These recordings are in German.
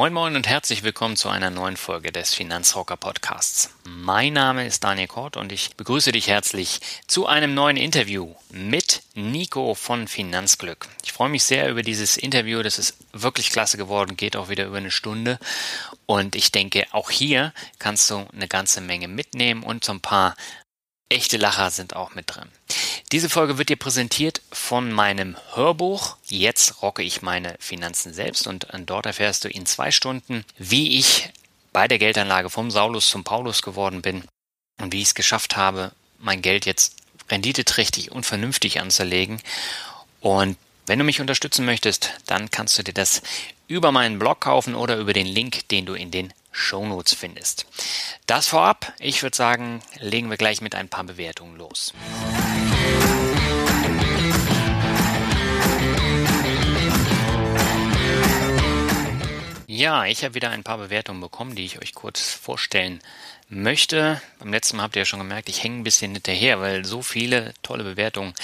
Moin Moin und herzlich willkommen zu einer neuen Folge des Finanzrocker Podcasts. Mein Name ist Daniel Kort und ich begrüße dich herzlich zu einem neuen Interview mit Nico von Finanzglück. Ich freue mich sehr über dieses Interview, das ist wirklich klasse geworden, geht auch wieder über eine Stunde und ich denke, auch hier kannst du eine ganze Menge mitnehmen und so ein paar echte Lacher sind auch mit drin. Diese Folge wird dir präsentiert von meinem Hörbuch. Jetzt rocke ich meine Finanzen selbst und dort erfährst du in zwei Stunden, wie ich bei der Geldanlage vom Saulus zum Paulus geworden bin und wie ich es geschafft habe, mein Geld jetzt renditeträchtig und vernünftig anzulegen. Und wenn du mich unterstützen möchtest, dann kannst du dir das über meinen Blog kaufen oder über den Link, den du in den Shownotes findest. Das vorab, ich würde sagen, legen wir gleich mit ein paar Bewertungen los. Ja, ich habe wieder ein paar Bewertungen bekommen, die ich euch kurz vorstellen möchte. Beim letzten Mal habt ihr ja schon gemerkt, ich hänge ein bisschen hinterher, weil so viele tolle Bewertungen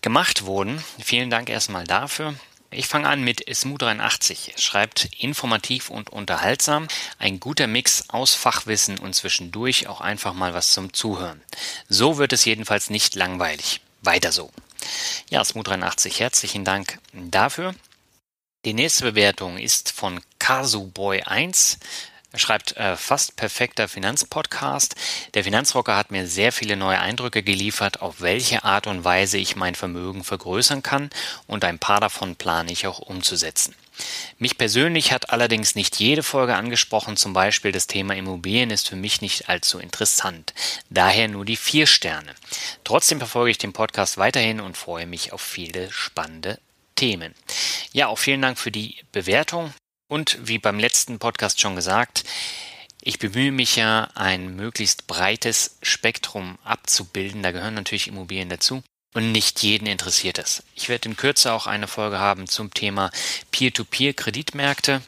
gemacht wurden. Vielen Dank erstmal dafür. Ich fange an mit Smooth83. Schreibt informativ und unterhaltsam. Ein guter Mix aus Fachwissen und zwischendurch auch einfach mal was zum Zuhören. So wird es jedenfalls nicht langweilig. Weiter so. Ja, Smooth83, herzlichen Dank dafür. Die nächste Bewertung ist von Kasuboy1. Er schreibt äh, fast perfekter Finanzpodcast. Der Finanzrocker hat mir sehr viele neue Eindrücke geliefert, auf welche Art und Weise ich mein Vermögen vergrößern kann und ein paar davon plane ich auch umzusetzen. Mich persönlich hat allerdings nicht jede Folge angesprochen, zum Beispiel das Thema Immobilien ist für mich nicht allzu interessant. Daher nur die vier Sterne. Trotzdem verfolge ich den Podcast weiterhin und freue mich auf viele spannende Themen. Ja, auch vielen Dank für die Bewertung. Und wie beim letzten Podcast schon gesagt, ich bemühe mich ja, ein möglichst breites Spektrum abzubilden. Da gehören natürlich Immobilien dazu. Und nicht jeden interessiert es. Ich werde in Kürze auch eine Folge haben zum Thema Peer-to-Peer-Kreditmärkte.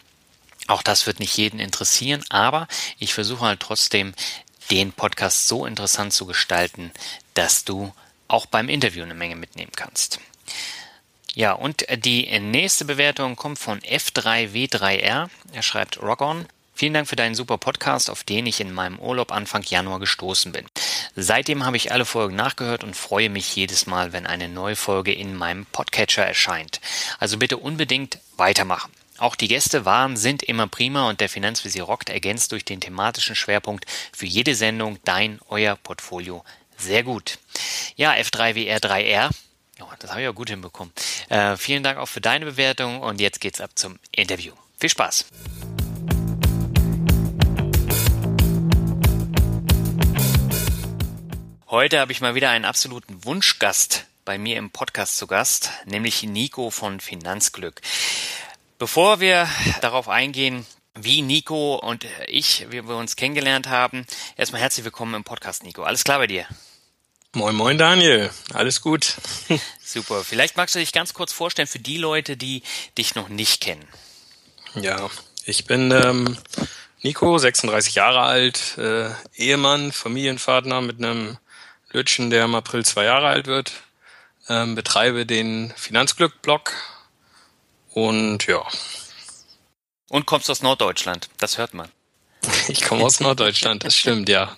Auch das wird nicht jeden interessieren, aber ich versuche halt trotzdem, den Podcast so interessant zu gestalten, dass du auch beim Interview eine Menge mitnehmen kannst. Ja, und die nächste Bewertung kommt von F3W3R. Er schreibt Rock on. Vielen Dank für deinen super Podcast, auf den ich in meinem Urlaub Anfang Januar gestoßen bin. Seitdem habe ich alle Folgen nachgehört und freue mich jedes Mal, wenn eine neue Folge in meinem Podcatcher erscheint. Also bitte unbedingt weitermachen. Auch die Gäste waren, sind immer prima und der Finanzvisier rockt ergänzt durch den thematischen Schwerpunkt für jede Sendung dein, euer Portfolio sehr gut. Ja, F3WR3R ja, das habe ich auch gut hinbekommen. Äh, vielen Dank auch für deine Bewertung und jetzt geht's ab zum Interview. Viel Spaß! Heute habe ich mal wieder einen absoluten Wunschgast bei mir im Podcast zu Gast, nämlich Nico von Finanzglück. Bevor wir darauf eingehen, wie Nico und ich, wie wir uns kennengelernt haben, erstmal herzlich willkommen im Podcast, Nico. Alles klar bei dir? Moin, moin, Daniel. Alles gut. Super. Vielleicht magst du dich ganz kurz vorstellen für die Leute, die dich noch nicht kennen. Ja, ich bin ähm, Nico, 36 Jahre alt, äh, Ehemann, Familienvater mit einem Lütschen, der im April zwei Jahre alt wird, ähm, betreibe den Finanzglück-Blog und ja. Und kommst aus Norddeutschland, das hört man. Ich komme aus Norddeutschland, das stimmt, ja.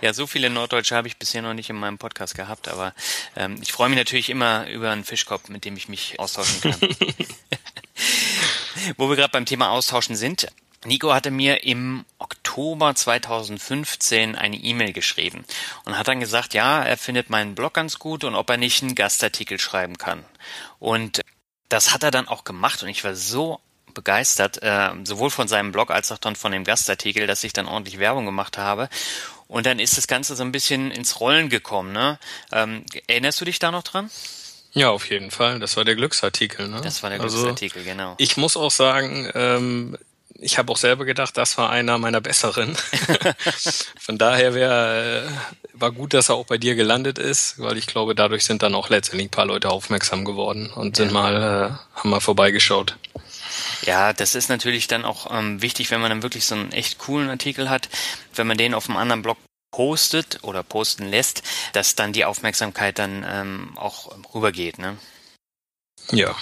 Ja, so viele Norddeutsche habe ich bisher noch nicht in meinem Podcast gehabt, aber ähm, ich freue mich natürlich immer über einen Fischkopf, mit dem ich mich austauschen kann. Wo wir gerade beim Thema Austauschen sind. Nico hatte mir im Oktober 2015 eine E-Mail geschrieben und hat dann gesagt, ja, er findet meinen Blog ganz gut und ob er nicht einen Gastartikel schreiben kann. Und das hat er dann auch gemacht und ich war so begeistert, äh, sowohl von seinem Blog als auch dann von dem Gastartikel, dass ich dann ordentlich Werbung gemacht habe. Und dann ist das Ganze so ein bisschen ins Rollen gekommen. Ne? Ähm, erinnerst du dich da noch dran? Ja, auf jeden Fall. Das war der Glücksartikel. Ne? Das war der also, Glücksartikel, genau. Ich muss auch sagen, ähm, ich habe auch selber gedacht, das war einer meiner besseren. Von daher wäre äh, war gut, dass er auch bei dir gelandet ist, weil ich glaube, dadurch sind dann auch letztendlich ein paar Leute aufmerksam geworden und sind mal äh, haben mal vorbeigeschaut. Ja, das ist natürlich dann auch ähm, wichtig, wenn man dann wirklich so einen echt coolen Artikel hat, wenn man den auf einem anderen Blog postet oder posten lässt, dass dann die Aufmerksamkeit dann ähm, auch rübergeht, ne? Ja.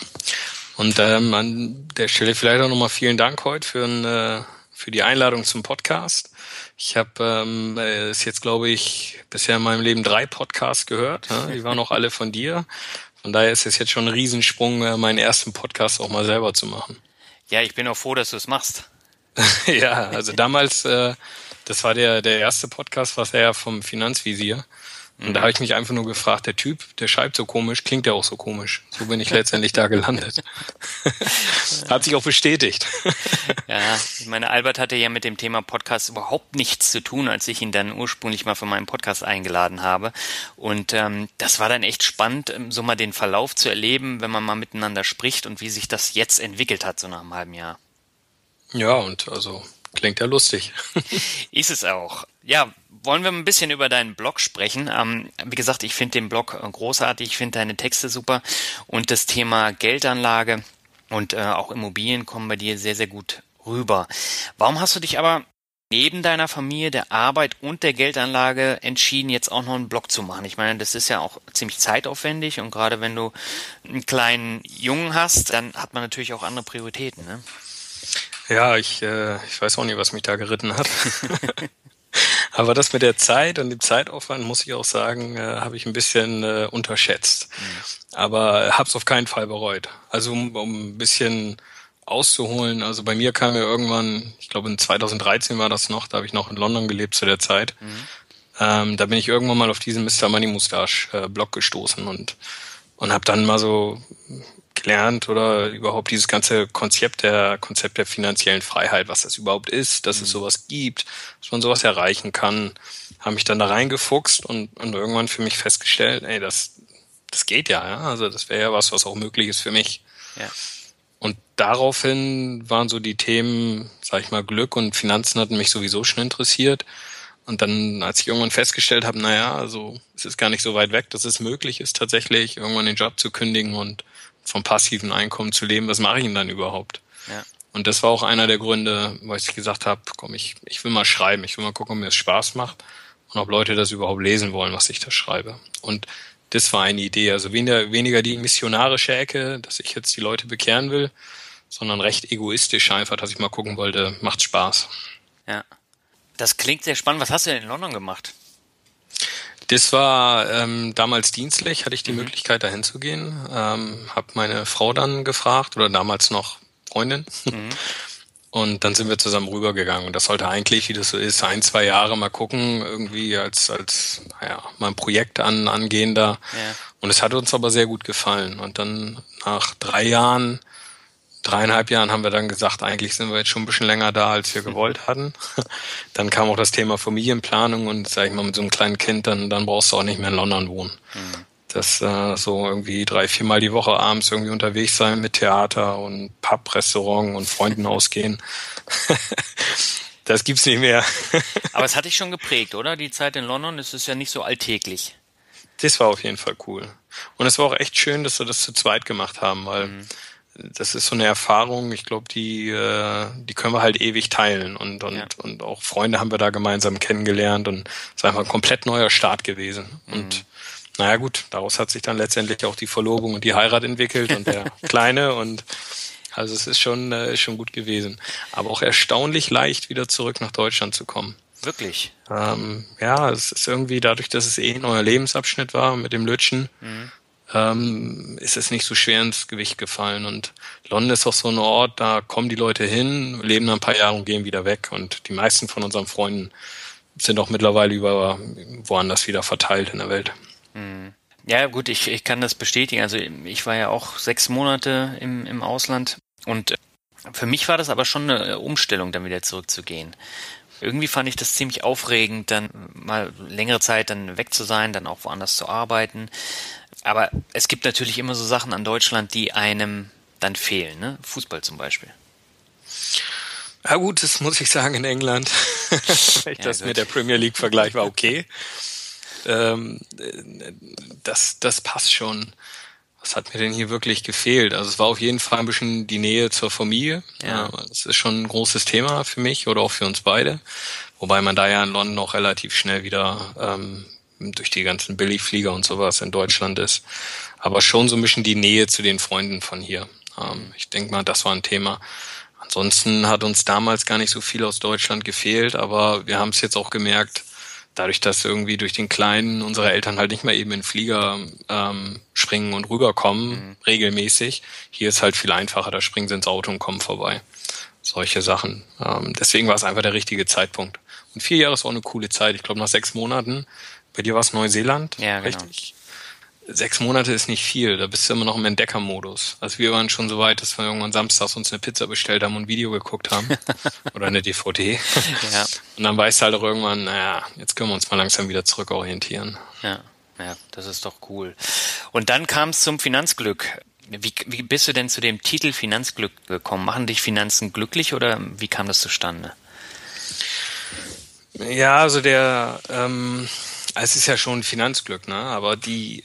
Und ähm, an der Stelle vielleicht auch nochmal vielen Dank heute für, ein, äh, für die Einladung zum Podcast. Ich habe ähm, äh, jetzt, glaube ich, bisher in meinem Leben drei Podcasts gehört. Ne? Die waren auch alle von dir. Von daher ist es jetzt schon ein Riesensprung, äh, meinen ersten Podcast auch mal selber zu machen. Ja, ich bin auch froh, dass du es machst. ja, also damals, äh, das war der, der erste Podcast, was er vom Finanzvisier. Und da habe ich mich einfach nur gefragt, der Typ, der schreibt so komisch, klingt der auch so komisch. So bin ich letztendlich da gelandet. Hat sich auch bestätigt. ja, ich meine, Albert hatte ja mit dem Thema Podcast überhaupt nichts zu tun, als ich ihn dann ursprünglich mal für meinen Podcast eingeladen habe. Und ähm, das war dann echt spannend, ähm, so mal den Verlauf zu erleben, wenn man mal miteinander spricht und wie sich das jetzt entwickelt hat, so nach einem halben Jahr. Ja, und also klingt ja lustig. Ist es auch. Ja, wollen wir ein bisschen über deinen Blog sprechen. Ähm, wie gesagt, ich finde den Blog äh, großartig, ich finde deine Texte super und das Thema Geldanlage und äh, auch Immobilien kommen bei dir sehr, sehr gut rüber. Warum hast du dich aber neben deiner Familie, der Arbeit und der Geldanlage entschieden, jetzt auch noch einen Blog zu machen? Ich meine, das ist ja auch ziemlich zeitaufwendig und gerade wenn du einen kleinen Jungen hast, dann hat man natürlich auch andere Prioritäten. Ne? Ja, ich, äh, ich weiß auch nicht, was mich da geritten hat. Aber das mit der Zeit und dem Zeitaufwand, muss ich auch sagen, äh, habe ich ein bisschen äh, unterschätzt. Mhm. Aber habe es auf keinen Fall bereut. Also um, um ein bisschen auszuholen, also bei mir kam ja irgendwann, ich glaube in 2013 war das noch, da habe ich noch in London gelebt zu der Zeit. Mhm. Ähm, da bin ich irgendwann mal auf diesen Mr. Money Mustache äh, Blog gestoßen und und habe dann mal so gelernt oder überhaupt dieses ganze Konzept der Konzept der finanziellen Freiheit, was das überhaupt ist, dass mhm. es sowas gibt, dass man sowas erreichen kann, habe mich dann da reingefuchst und, und irgendwann für mich festgestellt, ey, das das geht ja, ja? also das wäre ja was, was auch möglich ist für mich. Ja. Und daraufhin waren so die Themen, sag ich mal, Glück und Finanzen hatten mich sowieso schon interessiert. Und dann, als ich irgendwann festgestellt habe, naja, also es ist gar nicht so weit weg, dass es möglich ist, tatsächlich irgendwann den Job zu kündigen und vom passiven Einkommen zu leben, was mache ich denn dann überhaupt? Ja. Und das war auch einer der Gründe, weil ich gesagt habe, komm, ich, ich will mal schreiben, ich will mal gucken, ob mir das Spaß macht und ob Leute das überhaupt lesen wollen, was ich da schreibe. Und das war eine Idee. Also weniger, weniger die missionarische Ecke, dass ich jetzt die Leute bekehren will, sondern recht egoistisch einfach, dass ich mal gucken wollte, macht Spaß. Ja. Das klingt sehr spannend. Was hast du denn in London gemacht? Das war ähm, damals dienstlich, hatte ich die mhm. Möglichkeit, dahin zu gehen. Ähm, habe meine Frau dann gefragt, oder damals noch Freundin. Mhm. Und dann sind wir zusammen rübergegangen. Und das sollte eigentlich, wie das so ist, ein, zwei Jahre mal gucken, irgendwie als, als naja, mal ein Projekt an, angehender. Ja. Und es hat uns aber sehr gut gefallen. Und dann nach drei Jahren dreieinhalb Jahren haben wir dann gesagt, eigentlich sind wir jetzt schon ein bisschen länger da, als wir gewollt hatten. Dann kam auch das Thema Familienplanung und sag ich mal, mit so einem kleinen Kind, dann, dann brauchst du auch nicht mehr in London wohnen. Mhm. Das äh, so irgendwie drei, viermal die Woche abends irgendwie unterwegs sein mit Theater und Pub, Restaurant und Freunden ausgehen. das gibt's nicht mehr. Aber es hat dich schon geprägt, oder? Die Zeit in London, es ist ja nicht so alltäglich. Das war auf jeden Fall cool. Und es war auch echt schön, dass wir das zu zweit gemacht haben, weil mhm das ist so eine Erfahrung, ich glaube, die, äh, die können wir halt ewig teilen und, und, ja. und auch Freunde haben wir da gemeinsam kennengelernt und es ist einfach ein komplett neuer Start gewesen. Mhm. Und naja gut, daraus hat sich dann letztendlich auch die Verlobung und die Heirat entwickelt und der Kleine und Also es ist schon, äh, schon gut gewesen. Aber auch erstaunlich leicht, wieder zurück nach Deutschland zu kommen. Wirklich? Ähm, ja, es ist irgendwie dadurch, dass es eh ein neuer Lebensabschnitt war mit dem Lütschen, mhm. Ähm, ist es nicht so schwer ins Gewicht gefallen. Und London ist auch so ein Ort, da kommen die Leute hin, leben ein paar Jahre und gehen wieder weg. Und die meisten von unseren Freunden sind auch mittlerweile über woanders wieder verteilt in der Welt. Mhm. Ja, gut, ich, ich kann das bestätigen. Also ich war ja auch sechs Monate im, im Ausland und äh, für mich war das aber schon eine Umstellung, dann wieder zurückzugehen. Irgendwie fand ich das ziemlich aufregend, dann mal längere Zeit dann weg zu sein, dann auch woanders zu arbeiten. Aber es gibt natürlich immer so Sachen an Deutschland, die einem dann fehlen, ne? Fußball zum Beispiel. Ja gut, das muss ich sagen in England. ja, das gut. mit der Premier League Vergleich war okay. Ähm, das, das passt schon. Was hat mir denn hier wirklich gefehlt? Also es war auf jeden Fall ein bisschen die Nähe zur Familie. Ja. Das ist schon ein großes Thema für mich oder auch für uns beide. Wobei man da ja in London auch relativ schnell wieder ähm, durch die ganzen Billigflieger und sowas in Deutschland ist. Aber schon so ein bisschen die Nähe zu den Freunden von hier. Ähm, ich denke mal, das war ein Thema. Ansonsten hat uns damals gar nicht so viel aus Deutschland gefehlt, aber wir haben es jetzt auch gemerkt, dadurch, dass irgendwie durch den Kleinen unsere Eltern halt nicht mehr eben in Flieger ähm, springen und rüberkommen, mhm. regelmäßig. Hier ist halt viel einfacher, da springen sie ins Auto und kommen vorbei. Solche Sachen. Ähm, deswegen war es einfach der richtige Zeitpunkt. Und vier Jahre ist auch eine coole Zeit. Ich glaube, nach sechs Monaten, bei dir war es Neuseeland, ja, genau. richtig? sechs Monate ist nicht viel, da bist du immer noch im Entdeckermodus. Also wir waren schon so weit, dass wir irgendwann samstags uns eine Pizza bestellt haben und ein Video geguckt haben. Oder eine DVD. ja. Und dann weißt du halt auch irgendwann, naja, jetzt können wir uns mal langsam wieder zurückorientieren. Ja, ja, das ist doch cool. Und dann kam es zum Finanzglück. Wie, wie bist du denn zu dem Titel Finanzglück gekommen? Machen dich Finanzen glücklich oder wie kam das zustande? Ja, also der, ähm, es ist ja schon Finanzglück, ne? Aber die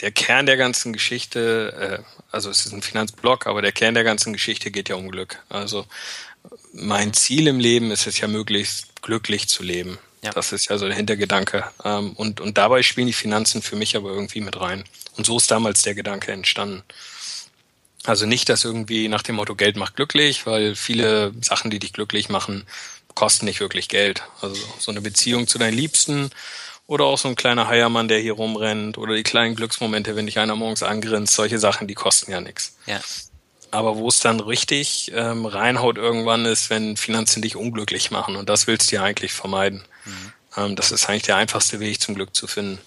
der Kern der ganzen Geschichte, äh, also es ist ein Finanzblock, aber der Kern der ganzen Geschichte geht ja um Glück. Also mein Ziel im Leben ist es ja möglichst glücklich zu leben. Ja. Das ist ja so der Hintergedanke. Ähm, und, und dabei spielen die Finanzen für mich aber irgendwie mit rein. Und so ist damals der Gedanke entstanden. Also nicht, dass irgendwie nach dem Motto Geld macht glücklich, weil viele Sachen, die dich glücklich machen, kosten nicht wirklich Geld. Also so eine Beziehung zu deinen Liebsten oder auch so ein kleiner Heiermann, der hier rumrennt. Oder die kleinen Glücksmomente, wenn dich einer morgens angrinst. Solche Sachen, die kosten ja nichts. Ja. Aber wo es dann richtig ähm, reinhaut irgendwann ist, wenn Finanzen dich unglücklich machen. Und das willst du ja eigentlich vermeiden. Mhm. Ähm, das ist eigentlich der einfachste Weg zum Glück zu finden.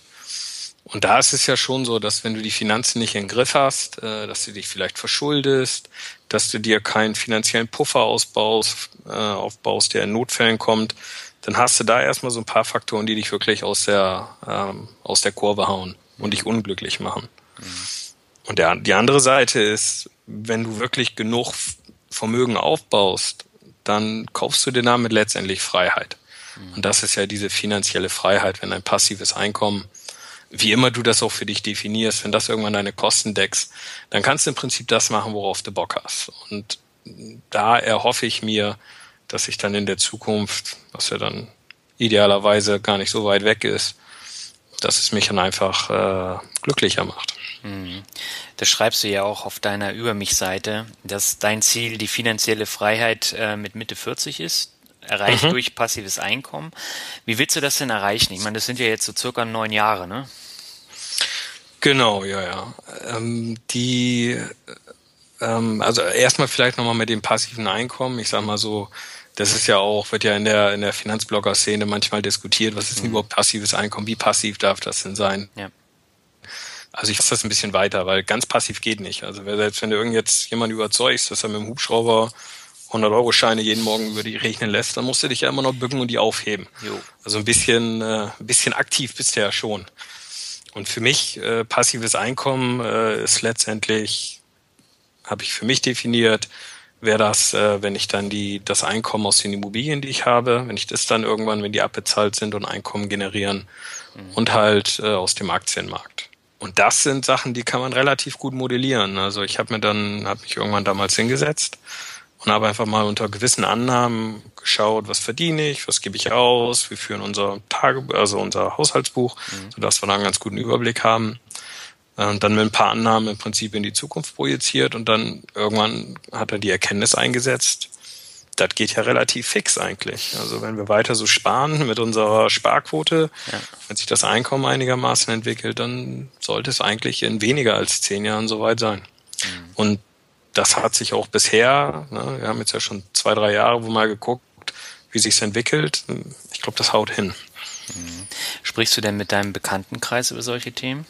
Und da ist es ja schon so, dass wenn du die Finanzen nicht in den Griff hast, äh, dass du dich vielleicht verschuldest, dass du dir keinen finanziellen Puffer ausbaust, äh, aufbaust, der in Notfällen kommt, dann hast du da erstmal so ein paar Faktoren, die dich wirklich aus der, ähm, aus der Kurve hauen und dich unglücklich machen. Mhm. Und der, die andere Seite ist, wenn du wirklich genug Vermögen aufbaust, dann kaufst du dir damit letztendlich Freiheit. Mhm. Und das ist ja diese finanzielle Freiheit, wenn ein passives Einkommen, wie immer du das auch für dich definierst, wenn das irgendwann deine Kosten deckst, dann kannst du im Prinzip das machen, worauf du Bock hast. Und da erhoffe ich mir, dass ich dann in der Zukunft, was ja dann idealerweise gar nicht so weit weg ist, dass es mich dann einfach äh, glücklicher macht. Mhm. Das schreibst du ja auch auf deiner Über mich-Seite, dass dein Ziel die finanzielle Freiheit äh, mit Mitte 40 ist, erreicht mhm. durch passives Einkommen. Wie willst du das denn erreichen? Ich meine, das sind ja jetzt so circa neun Jahre, ne? Genau, ja, ja. Ähm, die, ähm, also erstmal vielleicht nochmal mit dem passiven Einkommen. Ich sag mal so, das ist ja auch, wird ja in der, in der Finanzblogger-Szene manchmal diskutiert, was ist denn mhm. überhaupt passives Einkommen? Wie passiv darf das denn sein? Ja. Also ich fasse das ein bisschen weiter, weil ganz passiv geht nicht. Also selbst wenn du irgend jetzt jemanden überzeugst, dass er mit dem Hubschrauber 100 Euro Scheine jeden Morgen über die regnen lässt, dann musst du dich ja immer noch bücken und die aufheben. Jo. Also ein bisschen, äh, ein bisschen aktiv bist du ja schon. Und für mich äh, passives Einkommen äh, ist letztendlich, habe ich für mich definiert, wäre das, äh, wenn ich dann die, das Einkommen aus den Immobilien, die ich habe, wenn ich das dann irgendwann, wenn die abbezahlt sind und Einkommen generieren mhm. und halt äh, aus dem Aktienmarkt. Und das sind Sachen, die kann man relativ gut modellieren. Also ich habe mir dann, habe mich irgendwann damals hingesetzt und habe einfach mal unter gewissen Annahmen geschaut, was verdiene ich, was gebe ich aus, wir führen unser Tage, also unser Haushaltsbuch, mhm. sodass wir da einen ganz guten Überblick haben und dann mit ein paar Annahmen im Prinzip in die Zukunft projiziert und dann irgendwann hat er die Erkenntnis eingesetzt, das geht ja relativ fix eigentlich. Also wenn wir weiter so sparen mit unserer Sparquote, ja. wenn sich das Einkommen einigermaßen entwickelt, dann sollte es eigentlich in weniger als zehn Jahren soweit sein. Mhm. Und das hat sich auch bisher, ne, wir haben jetzt ja schon zwei, drei Jahre, wo mal geguckt, wie sich's entwickelt. Ich glaube, das haut hin. Sprichst du denn mit deinem Bekanntenkreis über solche Themen?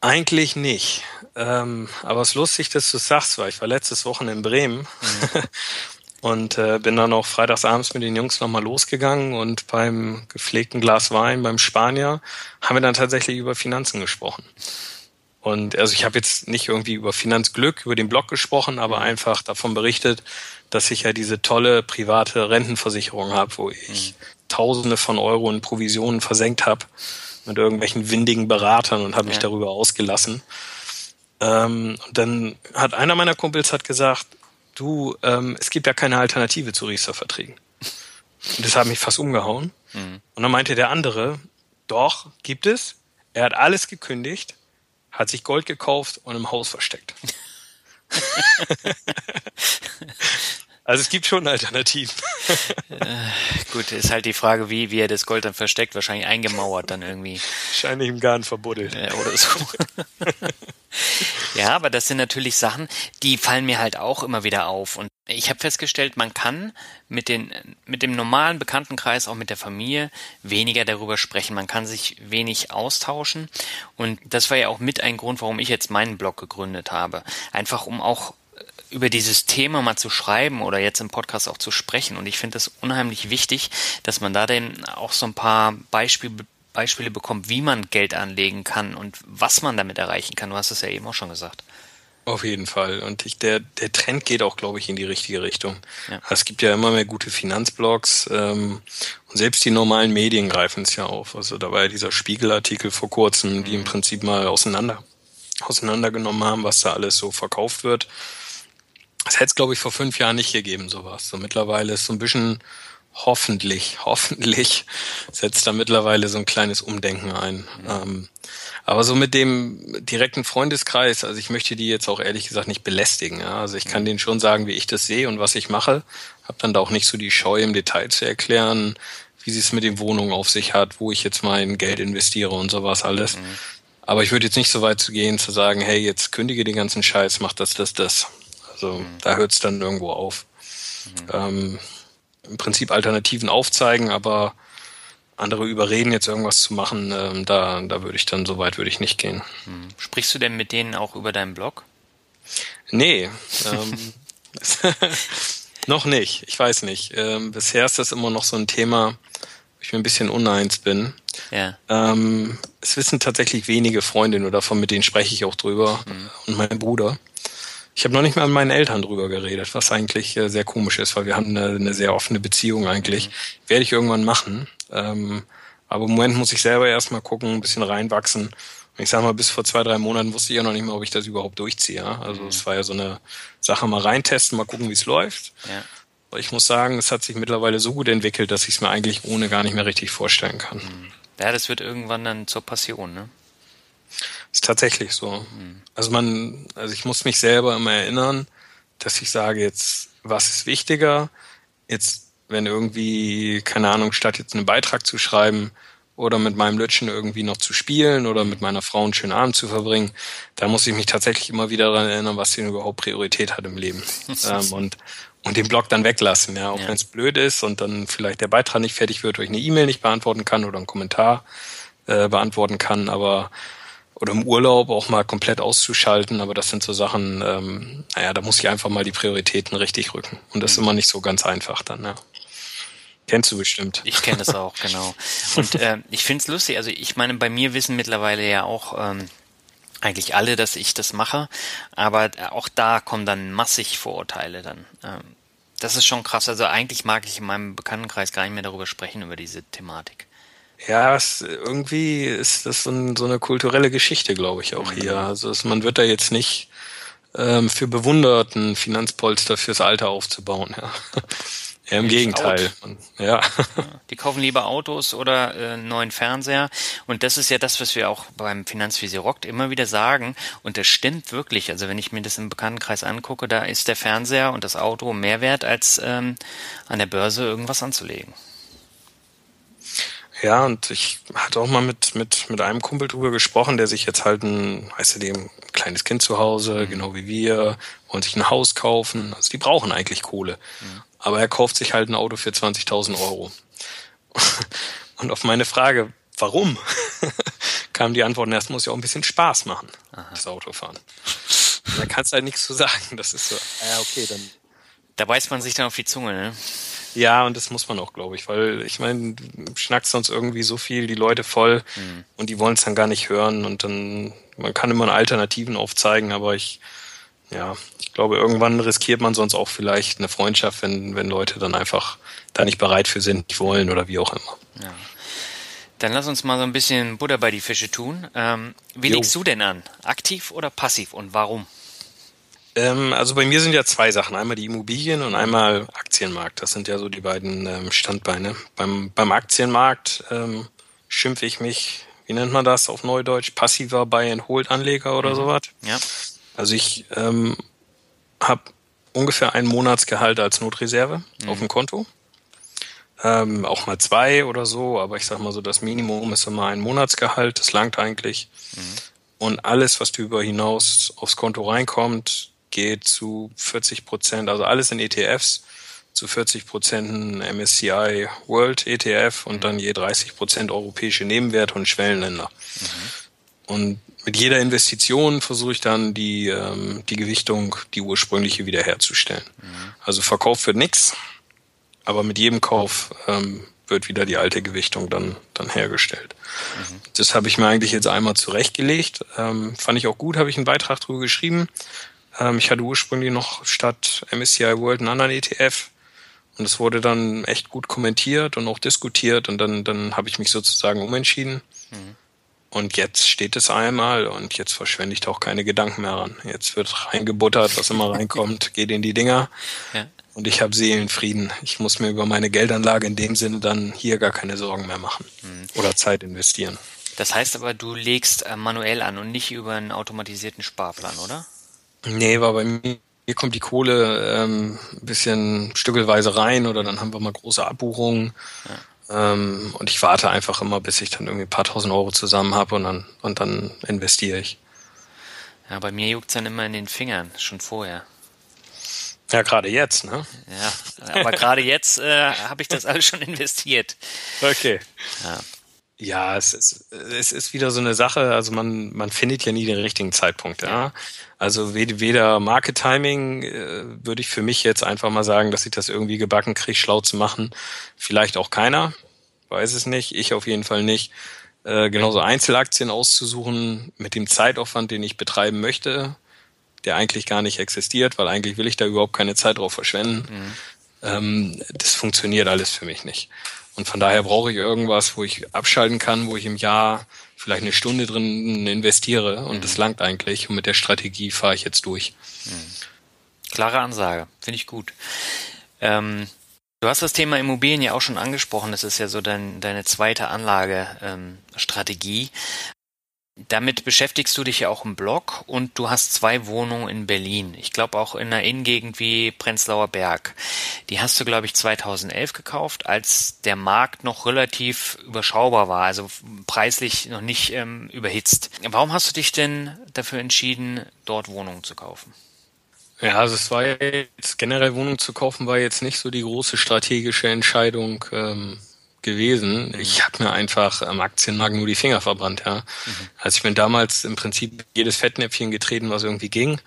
Eigentlich nicht. Ähm, aber es ist lustig, dass du es sagst, weil ich war letztes Wochen in Bremen mhm. und äh, bin dann auch freitagsabends mit den Jungs nochmal losgegangen und beim gepflegten Glas Wein, beim Spanier, haben wir dann tatsächlich über Finanzen gesprochen. Und also ich habe jetzt nicht irgendwie über Finanzglück, über den Blog gesprochen, aber mhm. einfach davon berichtet, dass ich ja diese tolle private Rentenversicherung habe, wo ich mhm. Tausende von Euro in Provisionen versenkt habe mit irgendwelchen windigen Beratern und habe mich ja. darüber ausgelassen. Ähm, und dann hat einer meiner Kumpels hat gesagt, du, ähm, es gibt ja keine Alternative zu Riester-Verträgen. Und das hat mich fast umgehauen. Mhm. Und dann meinte der andere, doch, gibt es. Er hat alles gekündigt, hat sich Gold gekauft und im Haus versteckt. Also es gibt schon Alternativen. äh, gut, ist halt die Frage, wie, wie er das Gold dann versteckt. Wahrscheinlich eingemauert dann irgendwie. Wahrscheinlich im Garten verbuddelt. Ja, oder so. ja, aber das sind natürlich Sachen, die fallen mir halt auch immer wieder auf. Und ich habe festgestellt, man kann mit, den, mit dem normalen Bekanntenkreis, auch mit der Familie, weniger darüber sprechen. Man kann sich wenig austauschen. Und das war ja auch mit ein Grund, warum ich jetzt meinen Blog gegründet habe. Einfach um auch über dieses Thema mal zu schreiben oder jetzt im Podcast auch zu sprechen. Und ich finde es unheimlich wichtig, dass man da dann auch so ein paar Beispiele, Beispiele bekommt, wie man Geld anlegen kann und was man damit erreichen kann. Du hast es ja eben auch schon gesagt. Auf jeden Fall. Und ich, der, der Trend geht auch, glaube ich, in die richtige Richtung. Ja. Es gibt ja immer mehr gute Finanzblogs ähm, und selbst die normalen Medien greifen es ja auf. Also da war ja dieser Spiegelartikel vor kurzem, die im mhm. Prinzip mal auseinander auseinandergenommen haben, was da alles so verkauft wird. Das hätte es, glaube ich, vor fünf Jahren nicht gegeben, sowas. So mittlerweile ist so ein bisschen hoffentlich, hoffentlich setzt da mittlerweile so ein kleines Umdenken ein. Mhm. Ähm, aber so mit dem direkten Freundeskreis, also ich möchte die jetzt auch ehrlich gesagt nicht belästigen. Ja? Also ich kann denen schon sagen, wie ich das sehe und was ich mache. Hab dann da auch nicht so die Scheu im Detail zu erklären, wie sie es mit den Wohnungen auf sich hat, wo ich jetzt mein Geld investiere und sowas alles. Mhm. Aber ich würde jetzt nicht so weit zu gehen, zu sagen, hey, jetzt kündige den ganzen Scheiß, mach das, das, das. Also mhm. da hört es dann irgendwo auf. Mhm. Ähm, Im Prinzip Alternativen aufzeigen, aber andere überreden, jetzt irgendwas zu machen, ähm, da, da würde ich dann, so weit würde ich nicht gehen. Mhm. Sprichst du denn mit denen auch über deinen Blog? Nee. Ähm, noch nicht. Ich weiß nicht. Ähm, bisher ist das immer noch so ein Thema, wo ich mir ein bisschen uneins bin. Ja. Ähm, es wissen tatsächlich wenige Freundinnen oder von mit denen spreche ich auch drüber mhm. und mein Bruder. Ich habe noch nicht mal mit meinen Eltern drüber geredet, was eigentlich äh, sehr komisch ist, weil wir haben eine, eine sehr offene Beziehung eigentlich. Mhm. Werde ich irgendwann machen. Ähm, aber im Moment muss ich selber erstmal gucken, ein bisschen reinwachsen. Und ich sag mal, bis vor zwei, drei Monaten wusste ich ja noch nicht mehr, ob ich das überhaupt durchziehe. Ja? Also mhm. es war ja so eine Sache, mal reintesten, mal gucken, wie es läuft. Ja. Aber ich muss sagen, es hat sich mittlerweile so gut entwickelt, dass ich es mir eigentlich ohne gar nicht mehr richtig vorstellen kann. Mhm. Ja, das wird irgendwann dann zur Passion, ne? Ist tatsächlich so. Mhm. Also man, also ich muss mich selber immer erinnern, dass ich sage jetzt, was ist wichtiger? Jetzt, wenn irgendwie, keine Ahnung, statt jetzt einen Beitrag zu schreiben oder mit meinem Lütschen irgendwie noch zu spielen oder mit meiner Frau einen schönen Abend zu verbringen, da muss ich mich tatsächlich immer wieder daran erinnern, was denn überhaupt Priorität hat im Leben. ähm, und, und den Blog dann weglassen, ja, auch ja. wenn es blöd ist und dann vielleicht der Beitrag nicht fertig wird, weil ich eine E-Mail nicht beantworten kann oder einen Kommentar äh, beantworten kann, aber oder im Urlaub auch mal komplett auszuschalten, aber das sind so Sachen, ähm, naja, da muss ich einfach mal die Prioritäten richtig rücken. Und das ist mhm. immer nicht so ganz einfach dann, ja. Kennst du bestimmt. Ich kenne das auch, genau. Und äh, ich finde es lustig, also ich meine, bei mir wissen mittlerweile ja auch ähm, eigentlich alle, dass ich das mache, aber auch da kommen dann massig Vorurteile dann. Ähm, das ist schon krass. Also eigentlich mag ich in meinem Bekanntenkreis gar nicht mehr darüber sprechen, über diese Thematik. Ja, es, irgendwie ist das so, ein, so, eine kulturelle Geschichte, glaube ich, auch hier. Mhm. Also es, man wird da jetzt nicht ähm, für bewundert, ein Finanzpolster fürs Alter aufzubauen. Ja. Ja, im Gegenteil. Ja. Die kaufen lieber Autos oder äh, einen neuen Fernseher. Und das ist ja das, was wir auch beim Finanzvisier Rockt immer wieder sagen. Und das stimmt wirklich. Also wenn ich mir das im Bekanntenkreis angucke, da ist der Fernseher und das Auto mehr wert, als ähm, an der Börse irgendwas anzulegen. Ja, und ich hatte auch mal mit, mit, mit einem Kumpel drüber gesprochen, der sich jetzt halt ein, weißt du, dem kleines Kind zu Hause, mhm. genau wie wir, wollen sich ein Haus kaufen. Also die brauchen eigentlich Kohle. Mhm. Aber er kauft sich halt ein Auto für 20.000 Euro. Und auf meine Frage, warum, kam die Antwort, das muss ja auch ein bisschen Spaß machen, Aha. das Autofahren. Und da kannst du halt nichts zu sagen. Das ist so, ja, okay, dann. Da beißt man sich dann auf die Zunge, ne? Ja, und das muss man auch, glaube ich, weil ich meine, du schnackst sonst irgendwie so viel die Leute voll mhm. und die wollen es dann gar nicht hören und dann, man kann immer Alternativen aufzeigen, aber ich, ja, ich glaube, irgendwann riskiert man sonst auch vielleicht eine Freundschaft, wenn, wenn Leute dann einfach da nicht bereit für sind, nicht wollen oder wie auch immer. Ja. Dann lass uns mal so ein bisschen Butter bei die Fische tun. Ähm, wie jo. legst du denn an? Aktiv oder passiv und warum? Ähm, also bei mir sind ja zwei Sachen. Einmal die Immobilien und einmal Aktienmarkt. Das sind ja so die beiden ähm, Standbeine. Beim, beim Aktienmarkt ähm, schimpfe ich mich, wie nennt man das auf Neudeutsch, passiver Buy-and-Hold-Anleger oder mhm. sowas. Ja. Also ich ähm, habe ungefähr ein Monatsgehalt als Notreserve mhm. auf dem Konto. Ähm, auch mal zwei oder so, aber ich sag mal so, das Minimum ist immer ein Monatsgehalt, das langt eigentlich. Mhm. Und alles, was darüber hinaus aufs Konto reinkommt, geht zu 40 Prozent, also alles in ETFs, zu 40 Prozent MSCI World ETF und dann je 30 Prozent europäische Nebenwerte und Schwellenländer. Mhm. Und mit jeder Investition versuche ich dann die, ähm, die Gewichtung, die ursprüngliche wiederherzustellen. Mhm. Also verkauft wird nichts, aber mit jedem Kauf ähm, wird wieder die alte Gewichtung dann, dann hergestellt. Mhm. Das habe ich mir eigentlich jetzt einmal zurechtgelegt. Ähm, fand ich auch gut, habe ich einen Beitrag drüber geschrieben. Ähm, ich hatte ursprünglich noch statt MSCI World einen anderen ETF. Und es wurde dann echt gut kommentiert und auch diskutiert. Und dann, dann habe ich mich sozusagen umentschieden. Mhm. Und jetzt steht es einmal und jetzt verschwende ich da auch keine Gedanken mehr ran. Jetzt wird reingebuttert, was immer reinkommt, geht in die Dinger. Ja. Und ich habe Seelenfrieden. Ich muss mir über meine Geldanlage in dem Sinne dann hier gar keine Sorgen mehr machen. Mhm. Oder Zeit investieren. Das heißt aber, du legst äh, manuell an und nicht über einen automatisierten Sparplan, oder? Nee, war bei mir hier kommt die Kohle ähm, ein bisschen stückelweise rein oder dann haben wir mal große Abbuchungen. Ja. Ähm, und ich warte einfach immer, bis ich dann irgendwie ein paar tausend Euro zusammen habe und dann, und dann investiere ich. Ja, bei mir juckt's dann immer in den Fingern, schon vorher. Ja, gerade jetzt, ne? Ja, aber gerade jetzt äh, habe ich das alles schon investiert. Okay. Ja. Ja, es ist, es ist wieder so eine Sache, also man, man findet ja nie den richtigen Zeitpunkt, ja. Also weder Market Timing äh, würde ich für mich jetzt einfach mal sagen, dass ich das irgendwie gebacken kriege, schlau zu machen. Vielleicht auch keiner, weiß es nicht, ich auf jeden Fall nicht. Äh, genauso Einzelaktien auszusuchen mit dem Zeitaufwand, den ich betreiben möchte, der eigentlich gar nicht existiert, weil eigentlich will ich da überhaupt keine Zeit drauf verschwenden. Mhm. Ähm, das funktioniert alles für mich nicht. Und von daher brauche ich irgendwas, wo ich abschalten kann, wo ich im Jahr vielleicht eine Stunde drin investiere und mhm. das langt eigentlich. Und mit der Strategie fahre ich jetzt durch. Mhm. Klare Ansage, finde ich gut. Ähm, du hast das Thema Immobilien ja auch schon angesprochen. Das ist ja so dein, deine zweite Anlagestrategie. Ähm, damit beschäftigst du dich ja auch im Blog und du hast zwei Wohnungen in Berlin. Ich glaube auch in einer Innengegend wie Prenzlauer Berg. Die hast du, glaube ich, 2011 gekauft, als der Markt noch relativ überschaubar war, also preislich noch nicht ähm, überhitzt. Warum hast du dich denn dafür entschieden, dort Wohnungen zu kaufen? Ja, also es war jetzt generell Wohnungen zu kaufen, war jetzt nicht so die große strategische Entscheidung. Ähm gewesen. Mhm. Ich habe mir einfach am Aktienmarkt nur die Finger verbrannt, ja. Mhm. Also ich bin damals im Prinzip jedes Fettnäpfchen getreten, was irgendwie ging.